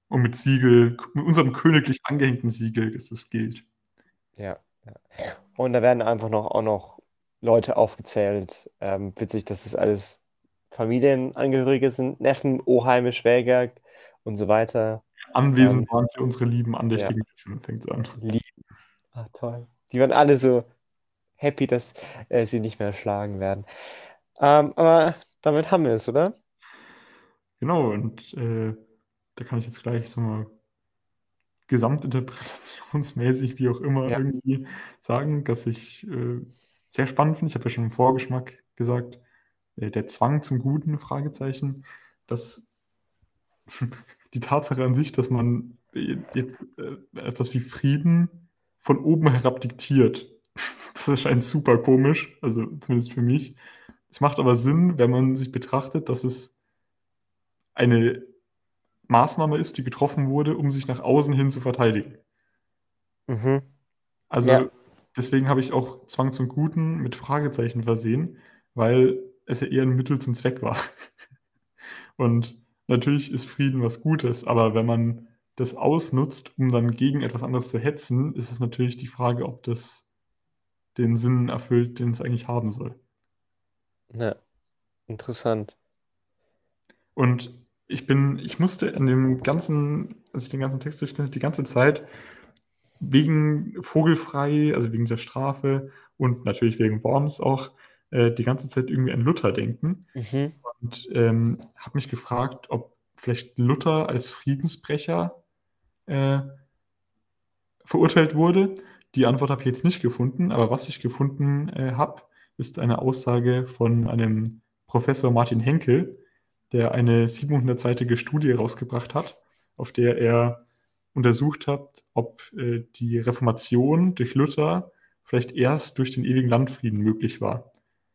und mit Siegel, mit unserem königlich angehängten Siegel, dass das gilt. Ja, ja. Und da werden einfach noch auch noch Leute aufgezählt. Ähm, witzig, dass das alles Familienangehörige sind, Neffen, Oheime, Schwäger und so weiter. Anwesend ähm, waren für unsere lieben, andächtigen ja. fängt es an. Lieben. Ah, toll. Die waren alle so happy, dass äh, sie nicht mehr erschlagen werden. Ähm, aber damit haben wir es, oder? Genau, und äh, da kann ich jetzt gleich so mal gesamtinterpretationsmäßig, wie auch immer, ja. irgendwie sagen, dass ich äh, sehr spannend finde. Ich habe ja schon im Vorgeschmack gesagt, äh, der Zwang zum Guten, Fragezeichen, dass die Tatsache an sich, dass man jetzt äh, etwas wie Frieden von oben herab diktiert, [LAUGHS] das erscheint super komisch, also zumindest für mich. Es macht aber Sinn, wenn man sich betrachtet, dass es eine Maßnahme ist, die getroffen wurde, um sich nach außen hin zu verteidigen. Mhm. Also ja deswegen habe ich auch Zwang zum Guten mit Fragezeichen versehen, weil es ja eher ein Mittel zum Zweck war. [LAUGHS] Und natürlich ist Frieden was Gutes, aber wenn man das ausnutzt, um dann gegen etwas anderes zu hetzen, ist es natürlich die Frage, ob das den Sinn erfüllt, den es eigentlich haben soll. Ja, interessant. Und ich bin, ich musste an dem ganzen, als ich den ganzen Text durchgelesen die ganze Zeit wegen Vogelfrei, also wegen der Strafe und natürlich wegen Worms auch äh, die ganze Zeit irgendwie an Luther denken. Mhm. Und ähm, habe mich gefragt, ob vielleicht Luther als Friedensbrecher äh, verurteilt wurde. Die Antwort habe ich jetzt nicht gefunden, aber was ich gefunden äh, habe, ist eine Aussage von einem Professor Martin Henkel, der eine 700-seitige Studie rausgebracht hat, auf der er untersucht habt, ob äh, die Reformation durch Luther vielleicht erst durch den ewigen Landfrieden möglich war.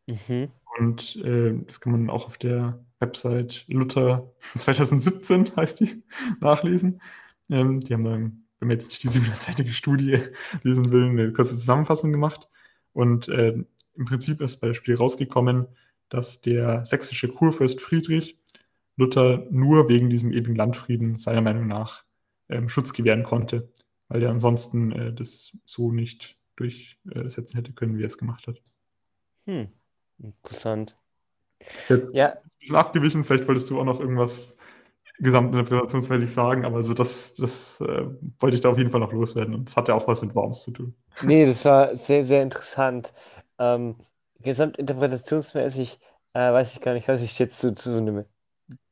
Mhm. Und äh, das kann man auch auf der Website Luther [LAUGHS] 2017 heißt die [LAUGHS] nachlesen. Ähm, die haben da ein wenn man jetzt nicht die [LAUGHS] 700-seitige Studie lesen will, eine kurze Zusammenfassung gemacht. Und äh, im Prinzip ist bei Spiel rausgekommen, dass der sächsische Kurfürst Friedrich Luther nur wegen diesem ewigen Landfrieden seiner Meinung nach ähm, Schutz gewähren konnte, weil er ansonsten äh, das so nicht durchsetzen hätte können, wie er es gemacht hat. Hm, interessant. Jetzt ja. ein bisschen abgewichen, vielleicht wolltest du auch noch irgendwas gesamtinterpretationsmäßig sagen, aber so das, das äh, wollte ich da auf jeden Fall noch loswerden und das hat ja auch was mit Worms zu tun. Nee, das war sehr, sehr interessant. Ähm, gesamtinterpretationsmäßig äh, weiß ich gar nicht, was ich jetzt zu, zu einem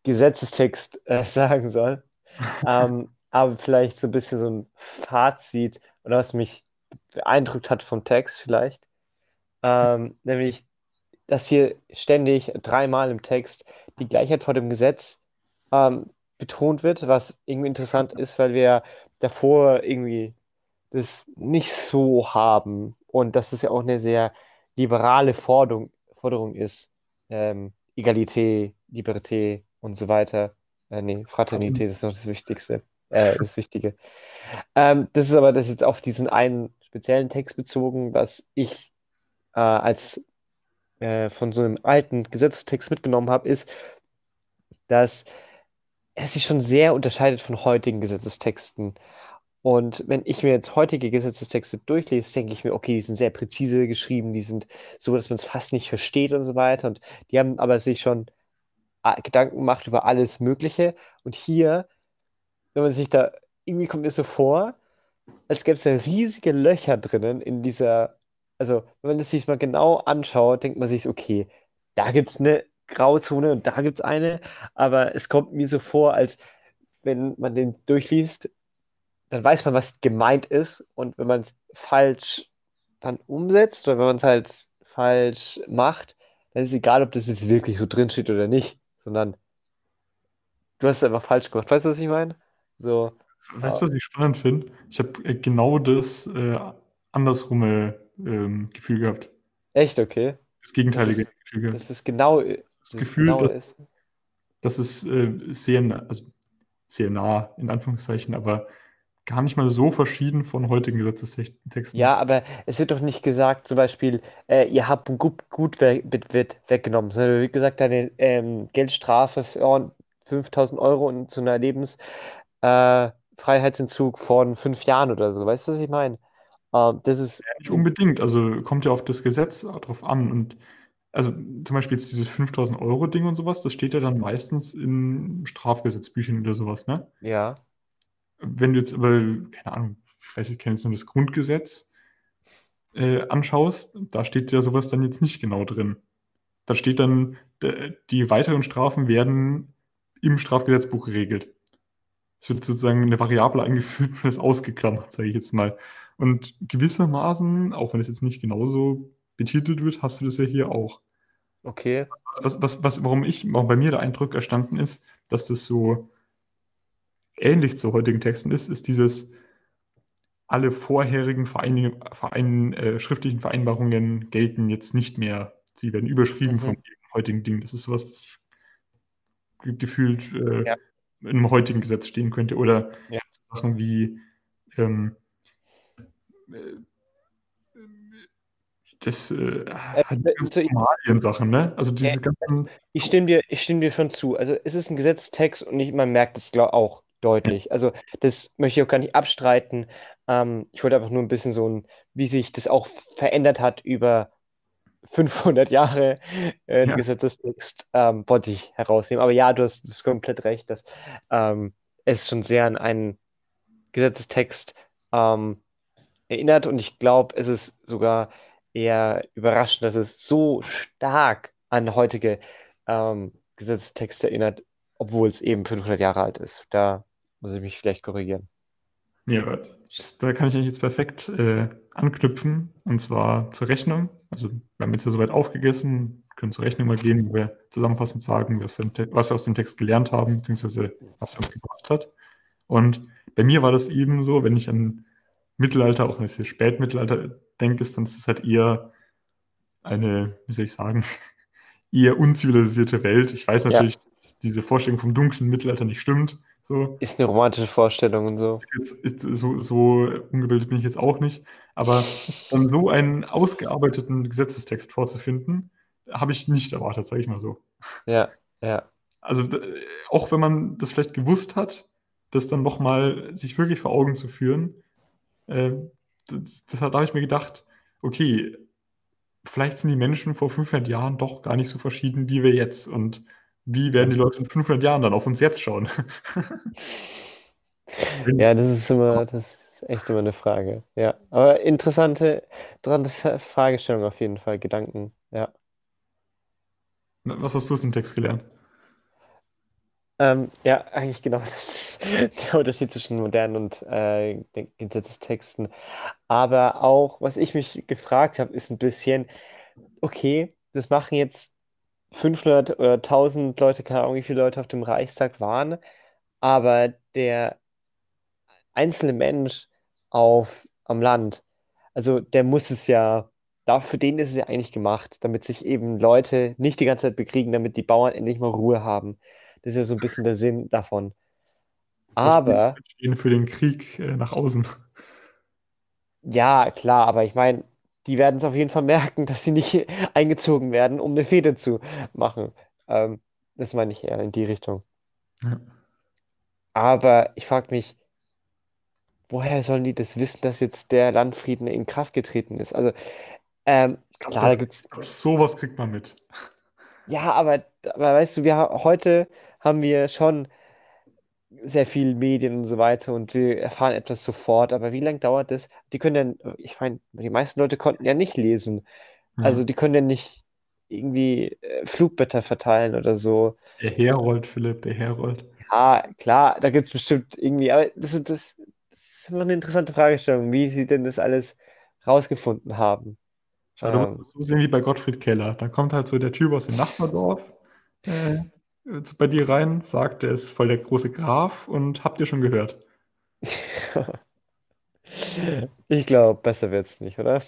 Gesetzestext äh, [LAUGHS] sagen soll. ähm, aber vielleicht so ein bisschen so ein Fazit oder was mich beeindruckt hat vom Text vielleicht. Ähm, nämlich, dass hier ständig dreimal im Text die Gleichheit vor dem Gesetz ähm, betont wird, was irgendwie interessant ist, weil wir davor irgendwie das nicht so haben und dass es ja auch eine sehr liberale Forderung, Forderung ist. Ähm, Egalität, Liberté und so weiter. Äh, nee, Fraternität ist noch das Wichtigste, äh, das Wichtige. Ähm, das ist aber das jetzt auf diesen einen speziellen Text bezogen, was ich äh, als äh, von so einem alten Gesetzestext mitgenommen habe, ist, dass er sich schon sehr unterscheidet von heutigen Gesetzestexten. Und wenn ich mir jetzt heutige Gesetzestexte durchlese, denke ich mir, okay, die sind sehr präzise geschrieben, die sind so, dass man es fast nicht versteht und so weiter. Und die haben aber sich schon äh, Gedanken gemacht über alles Mögliche. Und hier, wenn man sich da, irgendwie kommt mir so vor, als gäbe es da riesige Löcher drinnen in dieser, also wenn man das sich mal genau anschaut, denkt man sich, okay, da gibt es eine Grauzone und da gibt es eine, aber es kommt mir so vor, als wenn man den durchliest, dann weiß man, was gemeint ist und wenn man es falsch dann umsetzt oder wenn man es halt falsch macht, dann ist es egal, ob das jetzt wirklich so drin steht oder nicht, sondern du hast es einfach falsch gemacht. Weißt du, was ich meine? So. Weißt du, was ich spannend finde? Ich habe äh, genau das äh, andersrumme ähm, Gefühl gehabt. Echt, okay. Das gegenteilige das ist, Gefühl gehabt. Das ist genau, das Gefühl, genau dass, ist. dass es äh, sehr, nah, also sehr nah, in Anführungszeichen, aber gar nicht mal so verschieden von heutigen Gesetzestexten. Ja, aber es wird doch nicht gesagt, zum Beispiel, äh, ihr habt ein Gut, Gut wird weggenommen, sondern wird gesagt, eine ähm, Geldstrafe für 5000 Euro und zu einer Lebensfreiheitsentzug äh, von fünf Jahren oder so. Weißt du, was ich meine? Ähm, das ist. Ja, nicht unbedingt, also kommt ja auf das Gesetz drauf an und also zum Beispiel jetzt dieses 5000 Euro Ding und sowas, das steht ja dann meistens in Strafgesetzbüchern oder sowas, ne? Ja. Wenn du jetzt aber, keine Ahnung, ich weiß, ich kenne jetzt nur das Grundgesetz äh, anschaust, da steht ja sowas dann jetzt nicht genau drin. Da steht dann, die weiteren Strafen werden im Strafgesetzbuch geregelt. Es wird sozusagen eine Variable eingeführt und ist ausgeklammert, sage ich jetzt mal. Und gewissermaßen, auch wenn es jetzt nicht genauso betitelt wird, hast du das ja hier auch. Okay. Was, was, was, warum ich, warum bei mir der Eindruck erstanden ist, dass das so ähnlich zu heutigen Texten ist, ist dieses, alle vorherigen Verein, Verein, äh, schriftlichen Vereinbarungen gelten jetzt nicht mehr. Sie werden überschrieben mhm. von heutigen Dingen. Das ist sowas, das ich gefühlt äh, ja. in einem heutigen Gesetz stehen könnte. Oder ja. Sachen wie ähm, äh, das äh, hat äh, ganz normalen Sachen, ne? Also diese äh, ganzen. Ich stimme dir, ich stimme dir schon zu. Also es ist ein Gesetztext und ich, man merkt es auch deutlich. Also das möchte ich auch gar nicht abstreiten. Ähm, ich wollte einfach nur ein bisschen so ein, wie sich das auch verändert hat über 500 Jahre äh, ja. Gesetzestext, ähm, wollte ich herausnehmen. Aber ja, du hast, du hast komplett recht, dass ähm, es schon sehr an einen Gesetzestext ähm, erinnert und ich glaube, es ist sogar eher überraschend, dass es so stark an heutige ähm, Gesetzestexte erinnert, obwohl es eben 500 Jahre alt ist. Da muss ich mich vielleicht korrigieren. Ja, da kann ich eigentlich jetzt perfekt äh, anknüpfen, und zwar zur Rechnung. Also wir haben jetzt ja soweit aufgegessen, können zur Rechnung mal gehen, wo wir zusammenfassend sagen, was, wir aus dem Text gelernt haben, beziehungsweise was er uns gebracht hat. Und bei mir war das eben so, wenn ich an Mittelalter, auch wenn es hier Spätmittelalter denke, ist, dann ist es halt eher eine, wie soll ich sagen, [LAUGHS] eher unzivilisierte Welt. Ich weiß natürlich, ja. dass diese Vorstellung vom dunklen Mittelalter nicht stimmt. So. Ist eine romantische Vorstellung und so. Jetzt, ist, so, so ungebildet bin ich jetzt auch nicht. Aber [LAUGHS] dann so einen ausgearbeiteten Gesetzestext vorzufinden, habe ich nicht erwartet, sage ich mal so. Ja, ja. Also auch wenn man das vielleicht gewusst hat, das dann nochmal sich wirklich vor Augen zu führen, äh, das, das, da habe ich mir gedacht, okay, vielleicht sind die Menschen vor 500 Jahren doch gar nicht so verschieden wie wir jetzt. Und wie werden die Leute in 500 Jahren dann auf uns jetzt schauen? [LAUGHS] ja, das ist immer, das ist echt immer eine Frage. Ja, aber interessante, interessante Fragestellung auf jeden Fall, Gedanken, ja. Was hast du aus dem Text gelernt? Ähm, ja, eigentlich genau [LAUGHS] das [LAUGHS] der Unterschied zwischen modernen und äh, Gesetzestexten. Aber auch, was ich mich gefragt habe, ist ein bisschen, okay, das machen jetzt 500 oder 1000 Leute, keine Ahnung, wie viele Leute auf dem Reichstag waren, aber der einzelne Mensch auf, am Land, also der muss es ja, für den ist es ja eigentlich gemacht, damit sich eben Leute nicht die ganze Zeit bekriegen, damit die Bauern endlich mal Ruhe haben. Das ist ja so ein bisschen der Sinn davon. Aber. Für den Krieg äh, nach außen. Ja, klar, aber ich meine, die werden es auf jeden Fall merken, dass sie nicht [LAUGHS] eingezogen werden, um eine Fehde zu machen. Ähm, das meine ich eher in die Richtung. Ja. Aber ich frage mich, woher sollen die das wissen, dass jetzt der Landfrieden in Kraft getreten ist? Also, ähm, klar, da gibt's. Sowas kriegt man mit. Ja, aber, aber weißt du, wir heute haben wir schon sehr viel Medien und so weiter und wir erfahren etwas sofort. Aber wie lange dauert das? Die können ja, ich meine, die meisten Leute konnten ja nicht lesen. Also die können ja nicht irgendwie äh, Flugblätter verteilen oder so. Der Herold, Philipp, der Herold. Ja, klar, da gibt es bestimmt irgendwie, aber das, ist- das, das ist immer eine interessante Fragestellung, wie sie denn das alles rausgefunden haben. Schau, du musst ähm. es so sehen wie bei Gottfried Keller. Da kommt halt so der Typ aus dem Nachbardorf äh, bei dir rein, sagt, er ist voll der große Graf und habt ihr schon gehört? [LAUGHS] Ich glaube, besser wird's nicht, oder?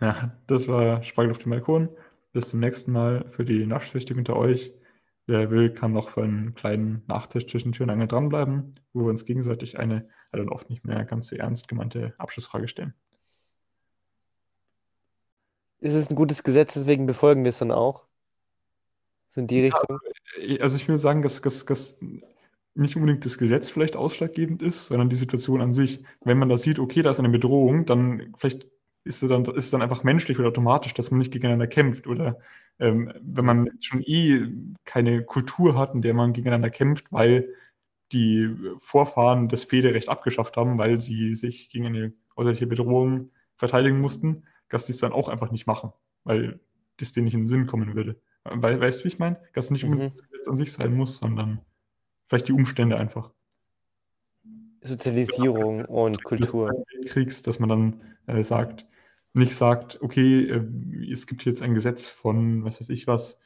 Ja, das war Spargel auf dem Balkon. Bis zum nächsten Mal für die Nachtsüchtigen unter euch. Wer will, kann noch für einen kleinen Nachtisch zwischen Tür und Angel dranbleiben, wo wir uns gegenseitig eine, also oft nicht mehr ganz so ernst gemeinte Abschlussfrage stellen. Ist es ein gutes Gesetz, deswegen befolgen wir es dann auch? So die Richtung? Äh, also ich will sagen, dass, dass, dass nicht unbedingt das Gesetz vielleicht ausschlaggebend ist, sondern die Situation an sich. Wenn man da sieht, okay, da ist eine Bedrohung, dann vielleicht ist es dann, ist es dann einfach menschlich oder automatisch, dass man nicht gegeneinander kämpft. Oder ähm, wenn man schon eh keine Kultur hat, in der man gegeneinander kämpft, weil die Vorfahren das Federrecht abgeschafft haben, weil sie sich gegen eine äußerliche Bedrohung verteidigen mussten, dass die es dann auch einfach nicht machen, weil das denen nicht in den Sinn kommen würde. We weißt du, wie ich meine? Dass es nicht mhm. unbedingt das Gesetz an sich sein muss, sondern vielleicht die Umstände einfach. Sozialisierung genau. und Kultur. Des Kriegs, dass man dann äh, sagt, nicht sagt, okay, äh, es gibt jetzt ein Gesetz von, was weiß ich was,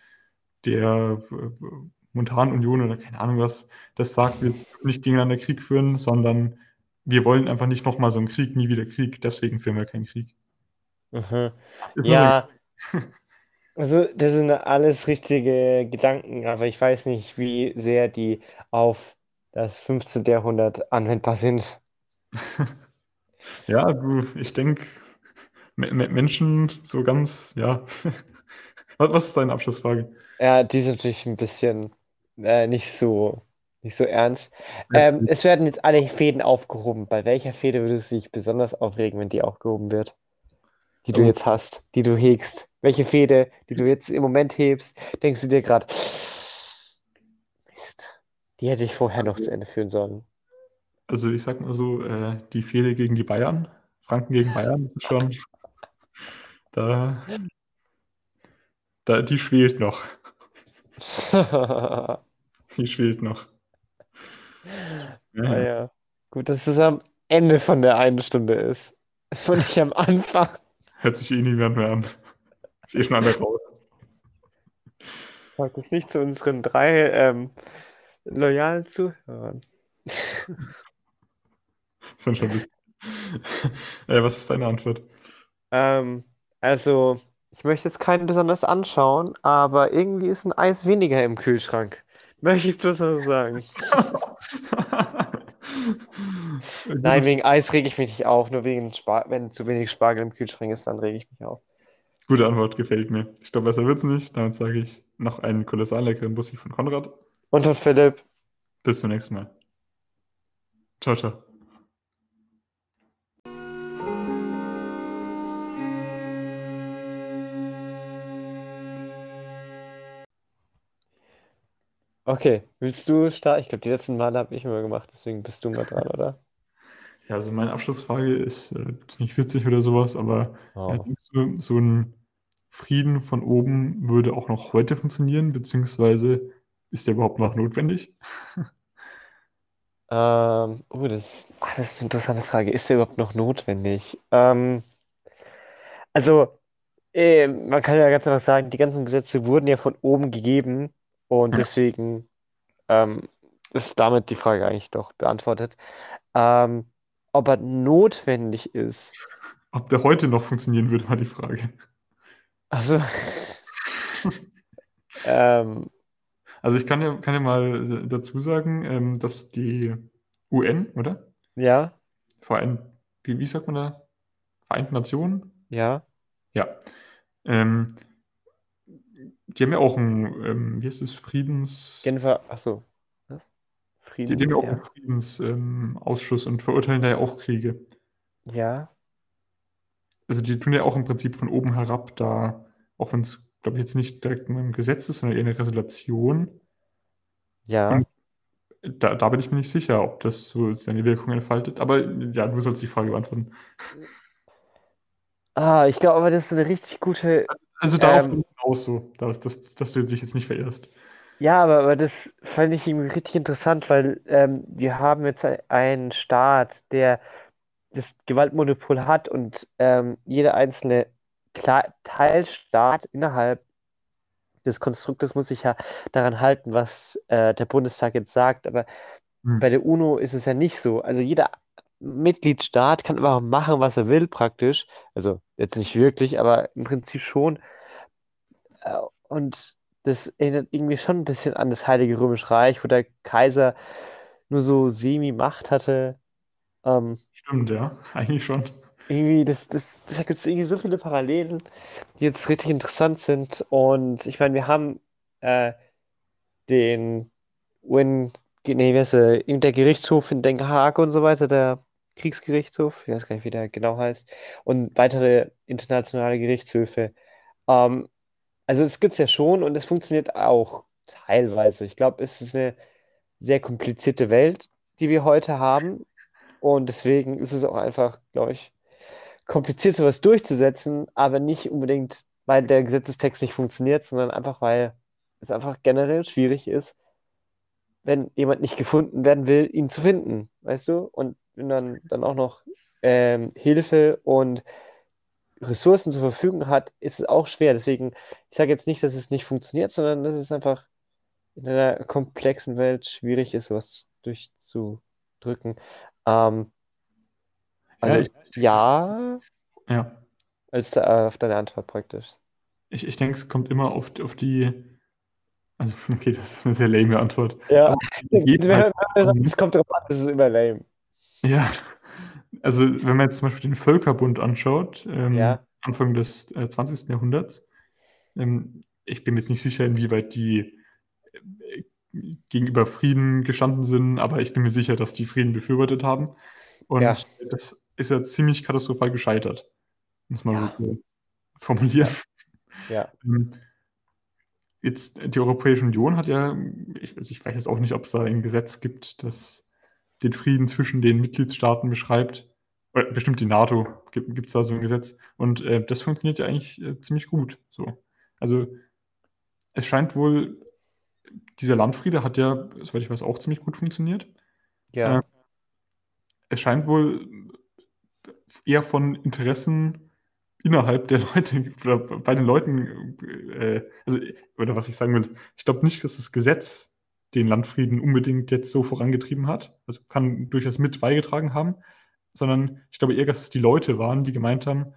der äh, Montanunion oder keine Ahnung was, das sagt, wir nicht gegeneinander Krieg führen, sondern wir wollen einfach nicht nochmal so einen Krieg, nie wieder Krieg, deswegen führen wir keinen Krieg. Mhm. Ja, [LAUGHS] also das sind alles richtige Gedanken, aber ich weiß nicht, wie sehr die auf das 15. Jahrhundert anwendbar sind. [LAUGHS] Ja, du, ich denke, Menschen so ganz, ja. [LAUGHS] Was ist deine Abschlussfrage? Ja, die ist natürlich ein bisschen äh, nicht so, nicht so ernst. Ähm, es werden jetzt alle Fäden aufgehoben. Bei welcher Fäde würdest du dich besonders aufregen, wenn die aufgehoben wird? die du oh. jetzt hast, die du hegst? Welche Fehde, die du jetzt im Moment hebst, denkst du dir gerade, Mist, die hätte ich vorher noch zu Ende führen sollen? Also ich sag mal so, äh, die Fehde gegen die Bayern, Franken gegen Bayern, das ist schon, da, da, die schwelt noch. [LAUGHS] die schwelt noch. Ja. Ah, ja. Gut, dass es am Ende von der einen Stunde ist. [LAUGHS] Und nicht am Anfang. Hört sich eh niemand mehr an. Ist eh alle raus. Sagt es nicht zu unseren drei ähm, loyalen Zuhörern. [LAUGHS] sind schon ein bisschen. [LAUGHS] äh, was ist deine Antwort? Ähm, also, ich möchte jetzt keinen besonders anschauen, aber irgendwie ist ein Eis weniger im Kühlschrank. Möchte ich bloß noch sagen. [LAUGHS] Nein, wegen Eis rege ich mich nicht auf. Nur wegen Spar wenn zu wenig Spargel im Kühlschrank ist, dann rege ich mich auf. Gute Antwort, gefällt mir. Ich glaube, besser wird es nicht. Damit sage ich noch einen kolossal leckeren Bussi von Konrad. Und von Philipp. Bis zum nächsten Mal. Ciao, ciao. Okay, willst du starten? Ich glaube, die letzten Male habe ich immer gemacht, deswegen bist du mal dran, oder? Ja, also meine Abschlussfrage ist äh, nicht witzig oder sowas, aber oh. denkst du, so ein Frieden von oben würde auch noch heute funktionieren, beziehungsweise ist der überhaupt noch notwendig? [LAUGHS] ähm, oh, das, ah, das ist eine interessante Frage. Ist der überhaupt noch notwendig? Ähm, also, äh, man kann ja ganz einfach sagen, die ganzen Gesetze wurden ja von oben gegeben und deswegen ähm, ist damit die Frage eigentlich doch beantwortet. Ähm, ob er notwendig ist. Ob der heute noch funktionieren würde, war die Frage. Also. [LAUGHS] ähm, also ich kann ja, kann ja mal dazu sagen, ähm, dass die UN, oder? Ja. Verein, wie, wie sagt man da? Vereinten Nationen? Ja. Ja. Ähm, die haben ja auch ein, ähm, wie heißt es, Friedens... Genfer, achso. Was? Friedens, die, die haben ja auch einen Friedensausschuss ähm, und verurteilen da ja auch Kriege. Ja. Also die tun ja auch im Prinzip von oben herab da, auch wenn es, glaube ich, jetzt nicht direkt ein Gesetz ist, sondern eher eine Resolution. Ja. Und da, da bin ich mir nicht sicher, ob das so seine Wirkung entfaltet. Aber ja, du sollst die Frage beantworten. Ah, ich glaube aber, das ist eine richtig gute also darauf ähm, hinaus so, dass, dass, dass du dich jetzt nicht verirrst. Ja, aber, aber das fand ich irgendwie richtig interessant, weil ähm, wir haben jetzt einen Staat, der das Gewaltmonopol hat und ähm, jeder einzelne Kla Teilstaat innerhalb des Konstruktes muss sich ja daran halten, was äh, der Bundestag jetzt sagt. Aber hm. bei der UNO ist es ja nicht so. Also jeder Mitgliedstaat kann einfach machen, was er will, praktisch. Also jetzt nicht wirklich, aber im Prinzip schon. Äh, und das erinnert irgendwie schon ein bisschen an das Heilige Römische Reich, wo der Kaiser nur so Semi-Macht hatte. Ähm, Stimmt, ja, [LAUGHS] eigentlich schon. Irgendwie, das, das, das gibt es irgendwie so viele Parallelen, die jetzt richtig interessant sind. Und ich meine, wir haben äh, den UN, nee, wie heißt der, der Gerichtshof in Den Haag und so weiter, der Kriegsgerichtshof, ich weiß gar nicht, wie der genau heißt, und weitere internationale Gerichtshöfe. Ähm, also es gibt es ja schon und es funktioniert auch teilweise. Ich glaube, es ist eine sehr komplizierte Welt, die wir heute haben. Und deswegen ist es auch einfach, glaube ich, kompliziert, sowas durchzusetzen, aber nicht unbedingt, weil der Gesetzestext nicht funktioniert, sondern einfach, weil es einfach generell schwierig ist, wenn jemand nicht gefunden werden will, ihn zu finden, weißt du? Und wenn dann, dann auch noch ähm, Hilfe und Ressourcen zur Verfügung hat, ist es auch schwer. Deswegen, ich sage jetzt nicht, dass es nicht funktioniert, sondern dass es einfach in einer komplexen Welt schwierig ist, sowas durchzudrücken. Ähm, also ja, ich, ja, ja. als äh, auf deine Antwort praktisch. Ich, ich denke, es kommt immer auf, auf die, also [LAUGHS] okay, das ist eine sehr lame Antwort. Ja, [LAUGHS] halt, es kommt darauf an, das ist immer lame. Ja, also wenn man jetzt zum Beispiel den Völkerbund anschaut, ähm, Ja. Anfang des äh, 20. Jahrhunderts, ähm, ich bin mir jetzt nicht sicher, inwieweit die äh, gegenüber Frieden gestanden sind, aber ich bin mir sicher, dass die Frieden befürwortet haben. Und Ja. das ist ja ziemlich katastrophal gescheitert, muss man Ja. so formulieren. Ja. Ähm, jetzt, die Europäische Union hat ja, ich, also ich weiß jetzt auch nicht, ob es da ein Gesetz gibt, das den Frieden zwischen den Mitgliedstaaten beschreibt. Oder bestimmt die NATO gibt es da so ein Gesetz. Und äh, das funktioniert ja eigentlich äh, ziemlich gut. So. Also es scheint wohl, dieser Landfriede hat ja, soweit ich weiß, auch ziemlich gut funktioniert. Ja. Äh, es scheint wohl eher von Interessen innerhalb der Leute oder bei den Leuten, äh, also, oder was ich sagen will, ich glaube nicht, dass das Gesetz den Landfrieden unbedingt jetzt so vorangetrieben hat. Also kann durchaus mit beigetragen haben, sondern ich glaube eher, dass es die Leute waren, die gemeint haben,